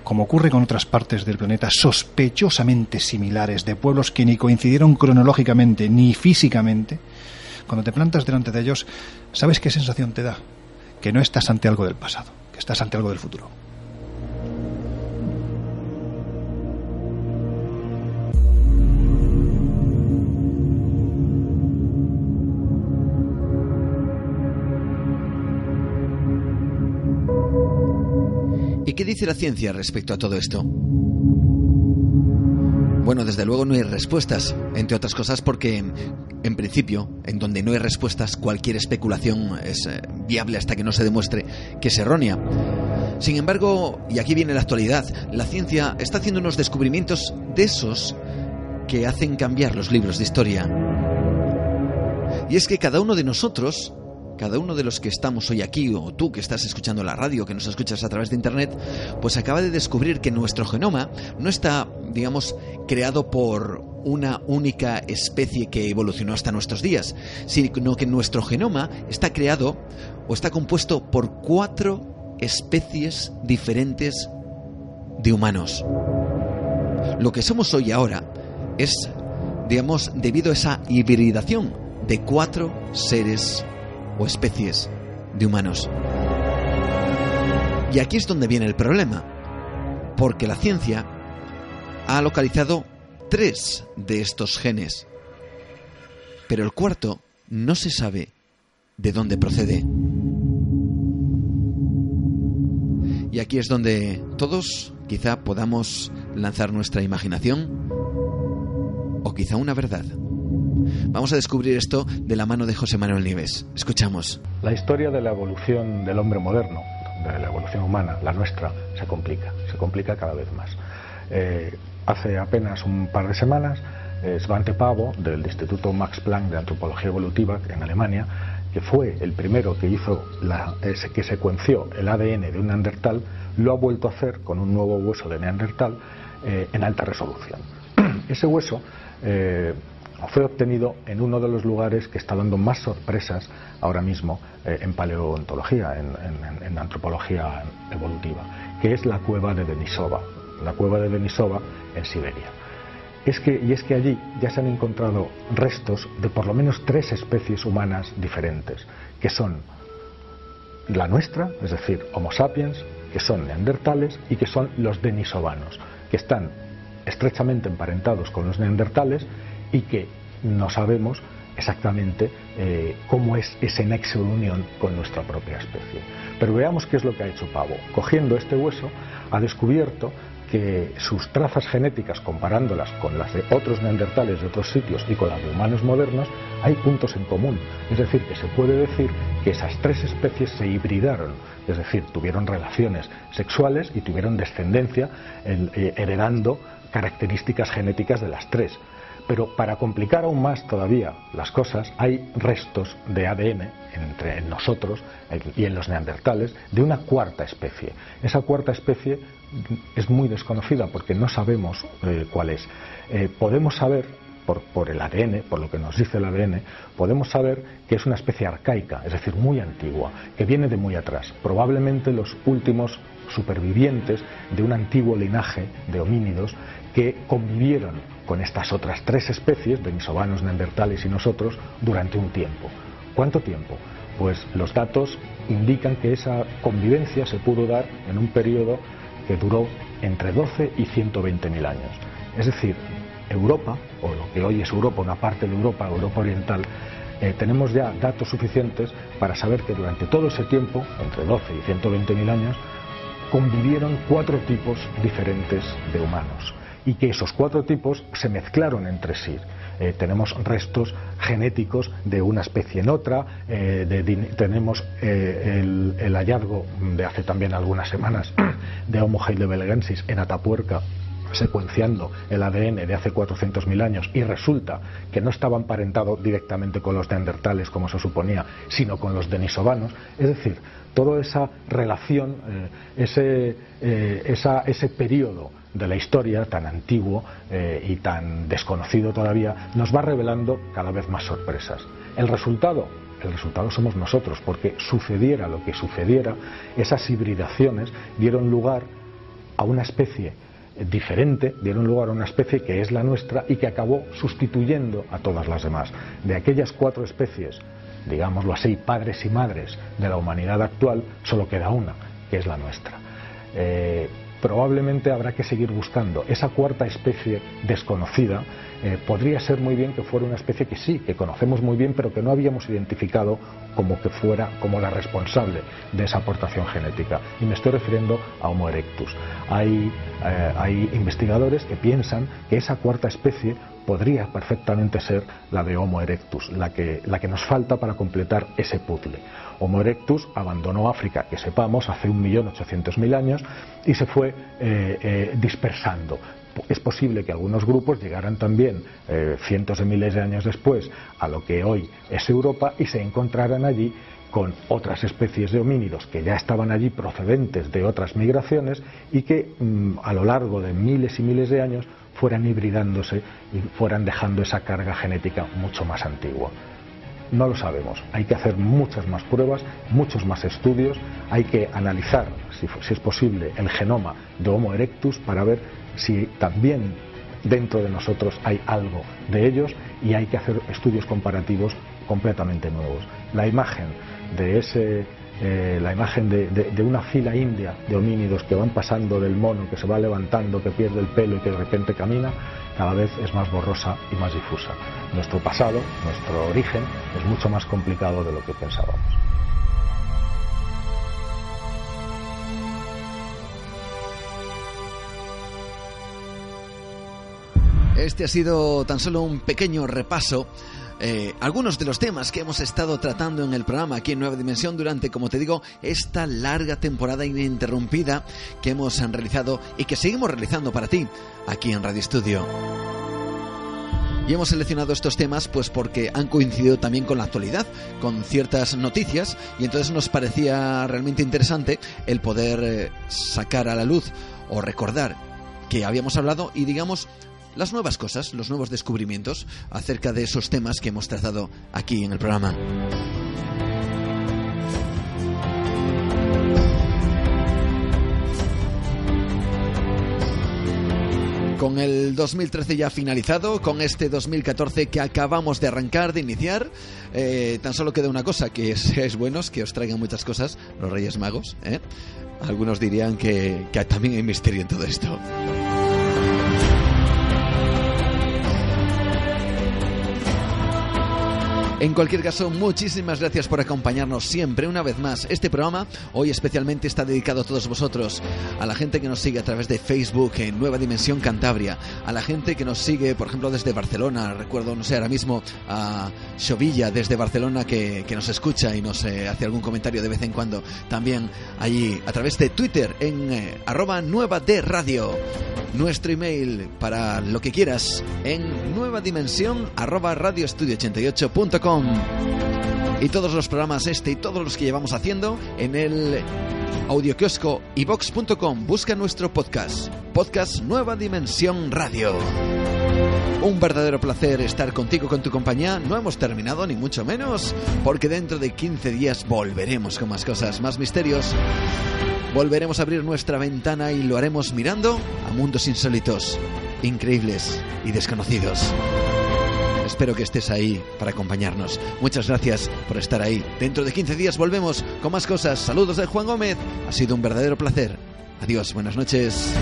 como ocurre con otras partes del planeta sospechosamente similares, de pueblos que ni coincidieron cronológicamente ni físicamente, cuando te plantas delante de ellos, ¿sabes qué sensación te da? Que no estás ante algo del pasado, que estás ante algo del futuro. ¿Y qué dice la ciencia respecto a todo esto? Bueno, desde luego no hay respuestas, entre otras cosas porque, en principio, en donde no hay respuestas, cualquier especulación es eh, viable hasta que no se demuestre que es errónea. Sin embargo, y aquí viene la actualidad, la ciencia está haciendo unos descubrimientos de esos que hacen cambiar los libros de historia. Y es que cada uno de nosotros cada uno de los que estamos hoy aquí, o tú que estás escuchando la radio, que nos escuchas a través de Internet, pues acaba de descubrir que nuestro genoma no está, digamos, creado por una única especie que evolucionó hasta nuestros días, sino que nuestro genoma está creado o está compuesto por cuatro especies diferentes de humanos. Lo que somos hoy ahora es, digamos, debido a esa hibridación de cuatro seres o especies de humanos. Y aquí es donde viene el problema, porque la ciencia ha localizado tres de estos genes, pero el cuarto no se sabe de dónde procede. Y aquí es donde todos quizá podamos lanzar nuestra imaginación o quizá una verdad. Vamos a descubrir esto de la mano de José Manuel Nieves. Escuchamos. La historia de la evolución del hombre moderno, de la evolución humana, la nuestra, se complica, se complica cada vez más. Eh, hace apenas un par de semanas, eh, Svante Pavo, del Instituto Max Planck de Antropología Evolutiva en Alemania, que fue el primero que hizo que secuenció el ADN de un neandertal, lo ha vuelto a hacer con un nuevo hueso de neandertal eh, en alta resolución. Ese hueso eh, fue obtenido en uno de los lugares que está dando más sorpresas ahora mismo eh, en paleontología, en, antropología evolutiva, que es la cueva de Denisova, la cueva de Denisova en Siberia. Y es que allí ya se han encontrado restos de por lo menos tres especies humanas diferentes, que son la nuestra, es decir, Homo sapiens, que son neandertales y que son los denisovanos, que están estrechamente emparentados con los neandertales y que no sabemos exactamente eh, cómo es ese nexo de unión con nuestra propia especie. Pero veamos qué es lo que ha hecho Pavo. Cogiendo este hueso, ha descubierto que sus trazas genéticas, comparándolas con las de otros neandertales de otros sitios y con las de humanos modernos, hay puntos en común. Es decir, que se puede decir que esas tres especies se hibridaron, es decir, tuvieron relaciones sexuales y tuvieron descendencia eh, heredando características genéticas de las tres. Pero para complicar aún más todavía las cosas, hay restos de ADN entre nosotros y en los neandertales de una cuarta especie. Esa cuarta especie es muy desconocida porque no sabemos eh, cuál es. Eh, podemos saber por, por, el ADN, por lo que nos dice el ADN, podemos saber que es una especie arcaica, es decir, muy antigua, que viene de muy atrás. Probablemente los últimos supervivientes de un antiguo linaje de homínidos que convivieron con estas otras tres especies, denisovanos, neandertales y nosotros, durante un tiempo. ¿Cuánto tiempo? Pues los datos indican que esa convivencia se pudo dar en un periodo que duró entre 12 y 120 mil años. Es decir, Europa, o lo que hoy es Europa, una parte de Europa, Europa Oriental, eh, tenemos ya datos suficientes para saber que durante todo ese tiempo, entre 12 y 120 mil años, convivieron cuatro tipos diferentes de humanos y que esos cuatro tipos se mezclaron entre sí. Eh, tenemos restos genéticos de una especie en otra, eh, tenemos eh, el, hallazgo de hace también algunas semanas de Homo heidelbergensis en Atapuerca, secuenciando el ADN de hace 400.000 años y resulta que no estaba emparentado directamente con los neandertales como se suponía, sino con los denisovanos, es decir, toda esa relación, ese, ese periodo de la historia tan antiguo eh, y tan desconocido todavía nos va revelando cada vez más sorpresas. El resultado, el resultado somos nosotros, porque sucediera lo que sucediera, esas hibridaciones dieron lugar a una especie diferente, dieron lugar a una especie que es la nuestra y que acabó sustituyendo a todas las demás. De aquellas cuatro especies, digámoslo así, padres y madres de la humanidad actual, solo queda una, que es la nuestra. Eh, probablemente habrá que seguir buscando. Esa cuarta especie desconocida eh, podría ser muy bien que fuera una especie que sí, que conocemos muy bien, pero que no habíamos identificado como que fuera como la responsable de esa aportación genética. Y me estoy refiriendo a Homo erectus. Hay, eh, hay investigadores que piensan que esa cuarta especie podría perfectamente ser la de Homo erectus, la que, la que nos falta para completar ese puzzle. Homo erectus abandonó África, que sepamos, hace 1.800.000 años y se fue eh, eh, dispersando. Es posible que algunos grupos llegaran también eh, cientos de miles de años después a lo que hoy es Europa y se encontraran allí con otras especies de homínidos que ya estaban allí procedentes de otras migraciones y que mm, a lo largo de miles y miles de años fueran hibridándose y fueran dejando esa carga genética mucho más antigua. No lo sabemos. Hay que hacer muchas más pruebas, muchos más estudios. Hay que analizar, si, es posible, el genoma de Homo erectus para ver si también dentro de nosotros hay algo de ellos y hay que hacer estudios comparativos completamente nuevos. La imagen de ese eh, la imagen de, una fila india de homínidos que van pasando del mono, que se va levantando, que pierde el pelo y que de repente camina, cada vez es más borrosa y más difusa. Nuestro pasado, nuestro origen, es mucho más complicado de lo que pensábamos. Este ha sido tan solo un pequeño repaso eh, algunos de los temas que hemos estado tratando en el programa aquí en Nueva Dimensión durante, como te digo, esta larga temporada ininterrumpida que hemos realizado y que seguimos realizando para ti aquí en Radio Estudio. Y hemos seleccionado estos temas pues porque han coincidido también con la actualidad, con ciertas noticias y entonces nos parecía realmente interesante el poder eh, sacar a la luz o recordar que habíamos hablado y digamos las nuevas cosas, los nuevos descubrimientos acerca de esos temas que hemos tratado aquí en el programa. Con el 2013 ya finalizado, con este 2014 que acabamos de arrancar, de iniciar, eh, tan solo queda una cosa, que seáis buenos, que os traigan muchas cosas, los Reyes Magos. ¿eh? Algunos dirían que, que también hay misterio en todo esto. En cualquier caso, muchísimas gracias por acompañarnos siempre una vez más. Este programa hoy especialmente está dedicado a todos vosotros, a la gente que nos sigue a través de Facebook en Nueva Dimensión Cantabria, a la gente que nos sigue, por ejemplo, desde Barcelona. Recuerdo, no sé, ahora mismo a Chovilla desde Barcelona que, nos escucha y nos eh, hace algún comentario de vez en cuando. También allí a través de Twitter en eh, arroba nueva de radio. Nuestro email para lo que quieras en nueva dimensión arroba radioestudio88.com y todos los programas este y todos los que llevamos haciendo en el audiokiosco ibox.com. Busca nuestro podcast, Podcast Nueva Dimensión Radio. Un verdadero placer estar contigo, con tu compañía. No hemos terminado, ni mucho menos, porque dentro de 15 días volveremos con más cosas, más misterios. Volveremos a abrir nuestra ventana y lo haremos mirando a mundos insólitos, increíbles y desconocidos. Espero que estés ahí para acompañarnos. Muchas gracias por estar ahí. Dentro de 15 días volvemos con más cosas. Saludos de Juan Gómez. Ha sido un verdadero placer. Adiós, buenas noches.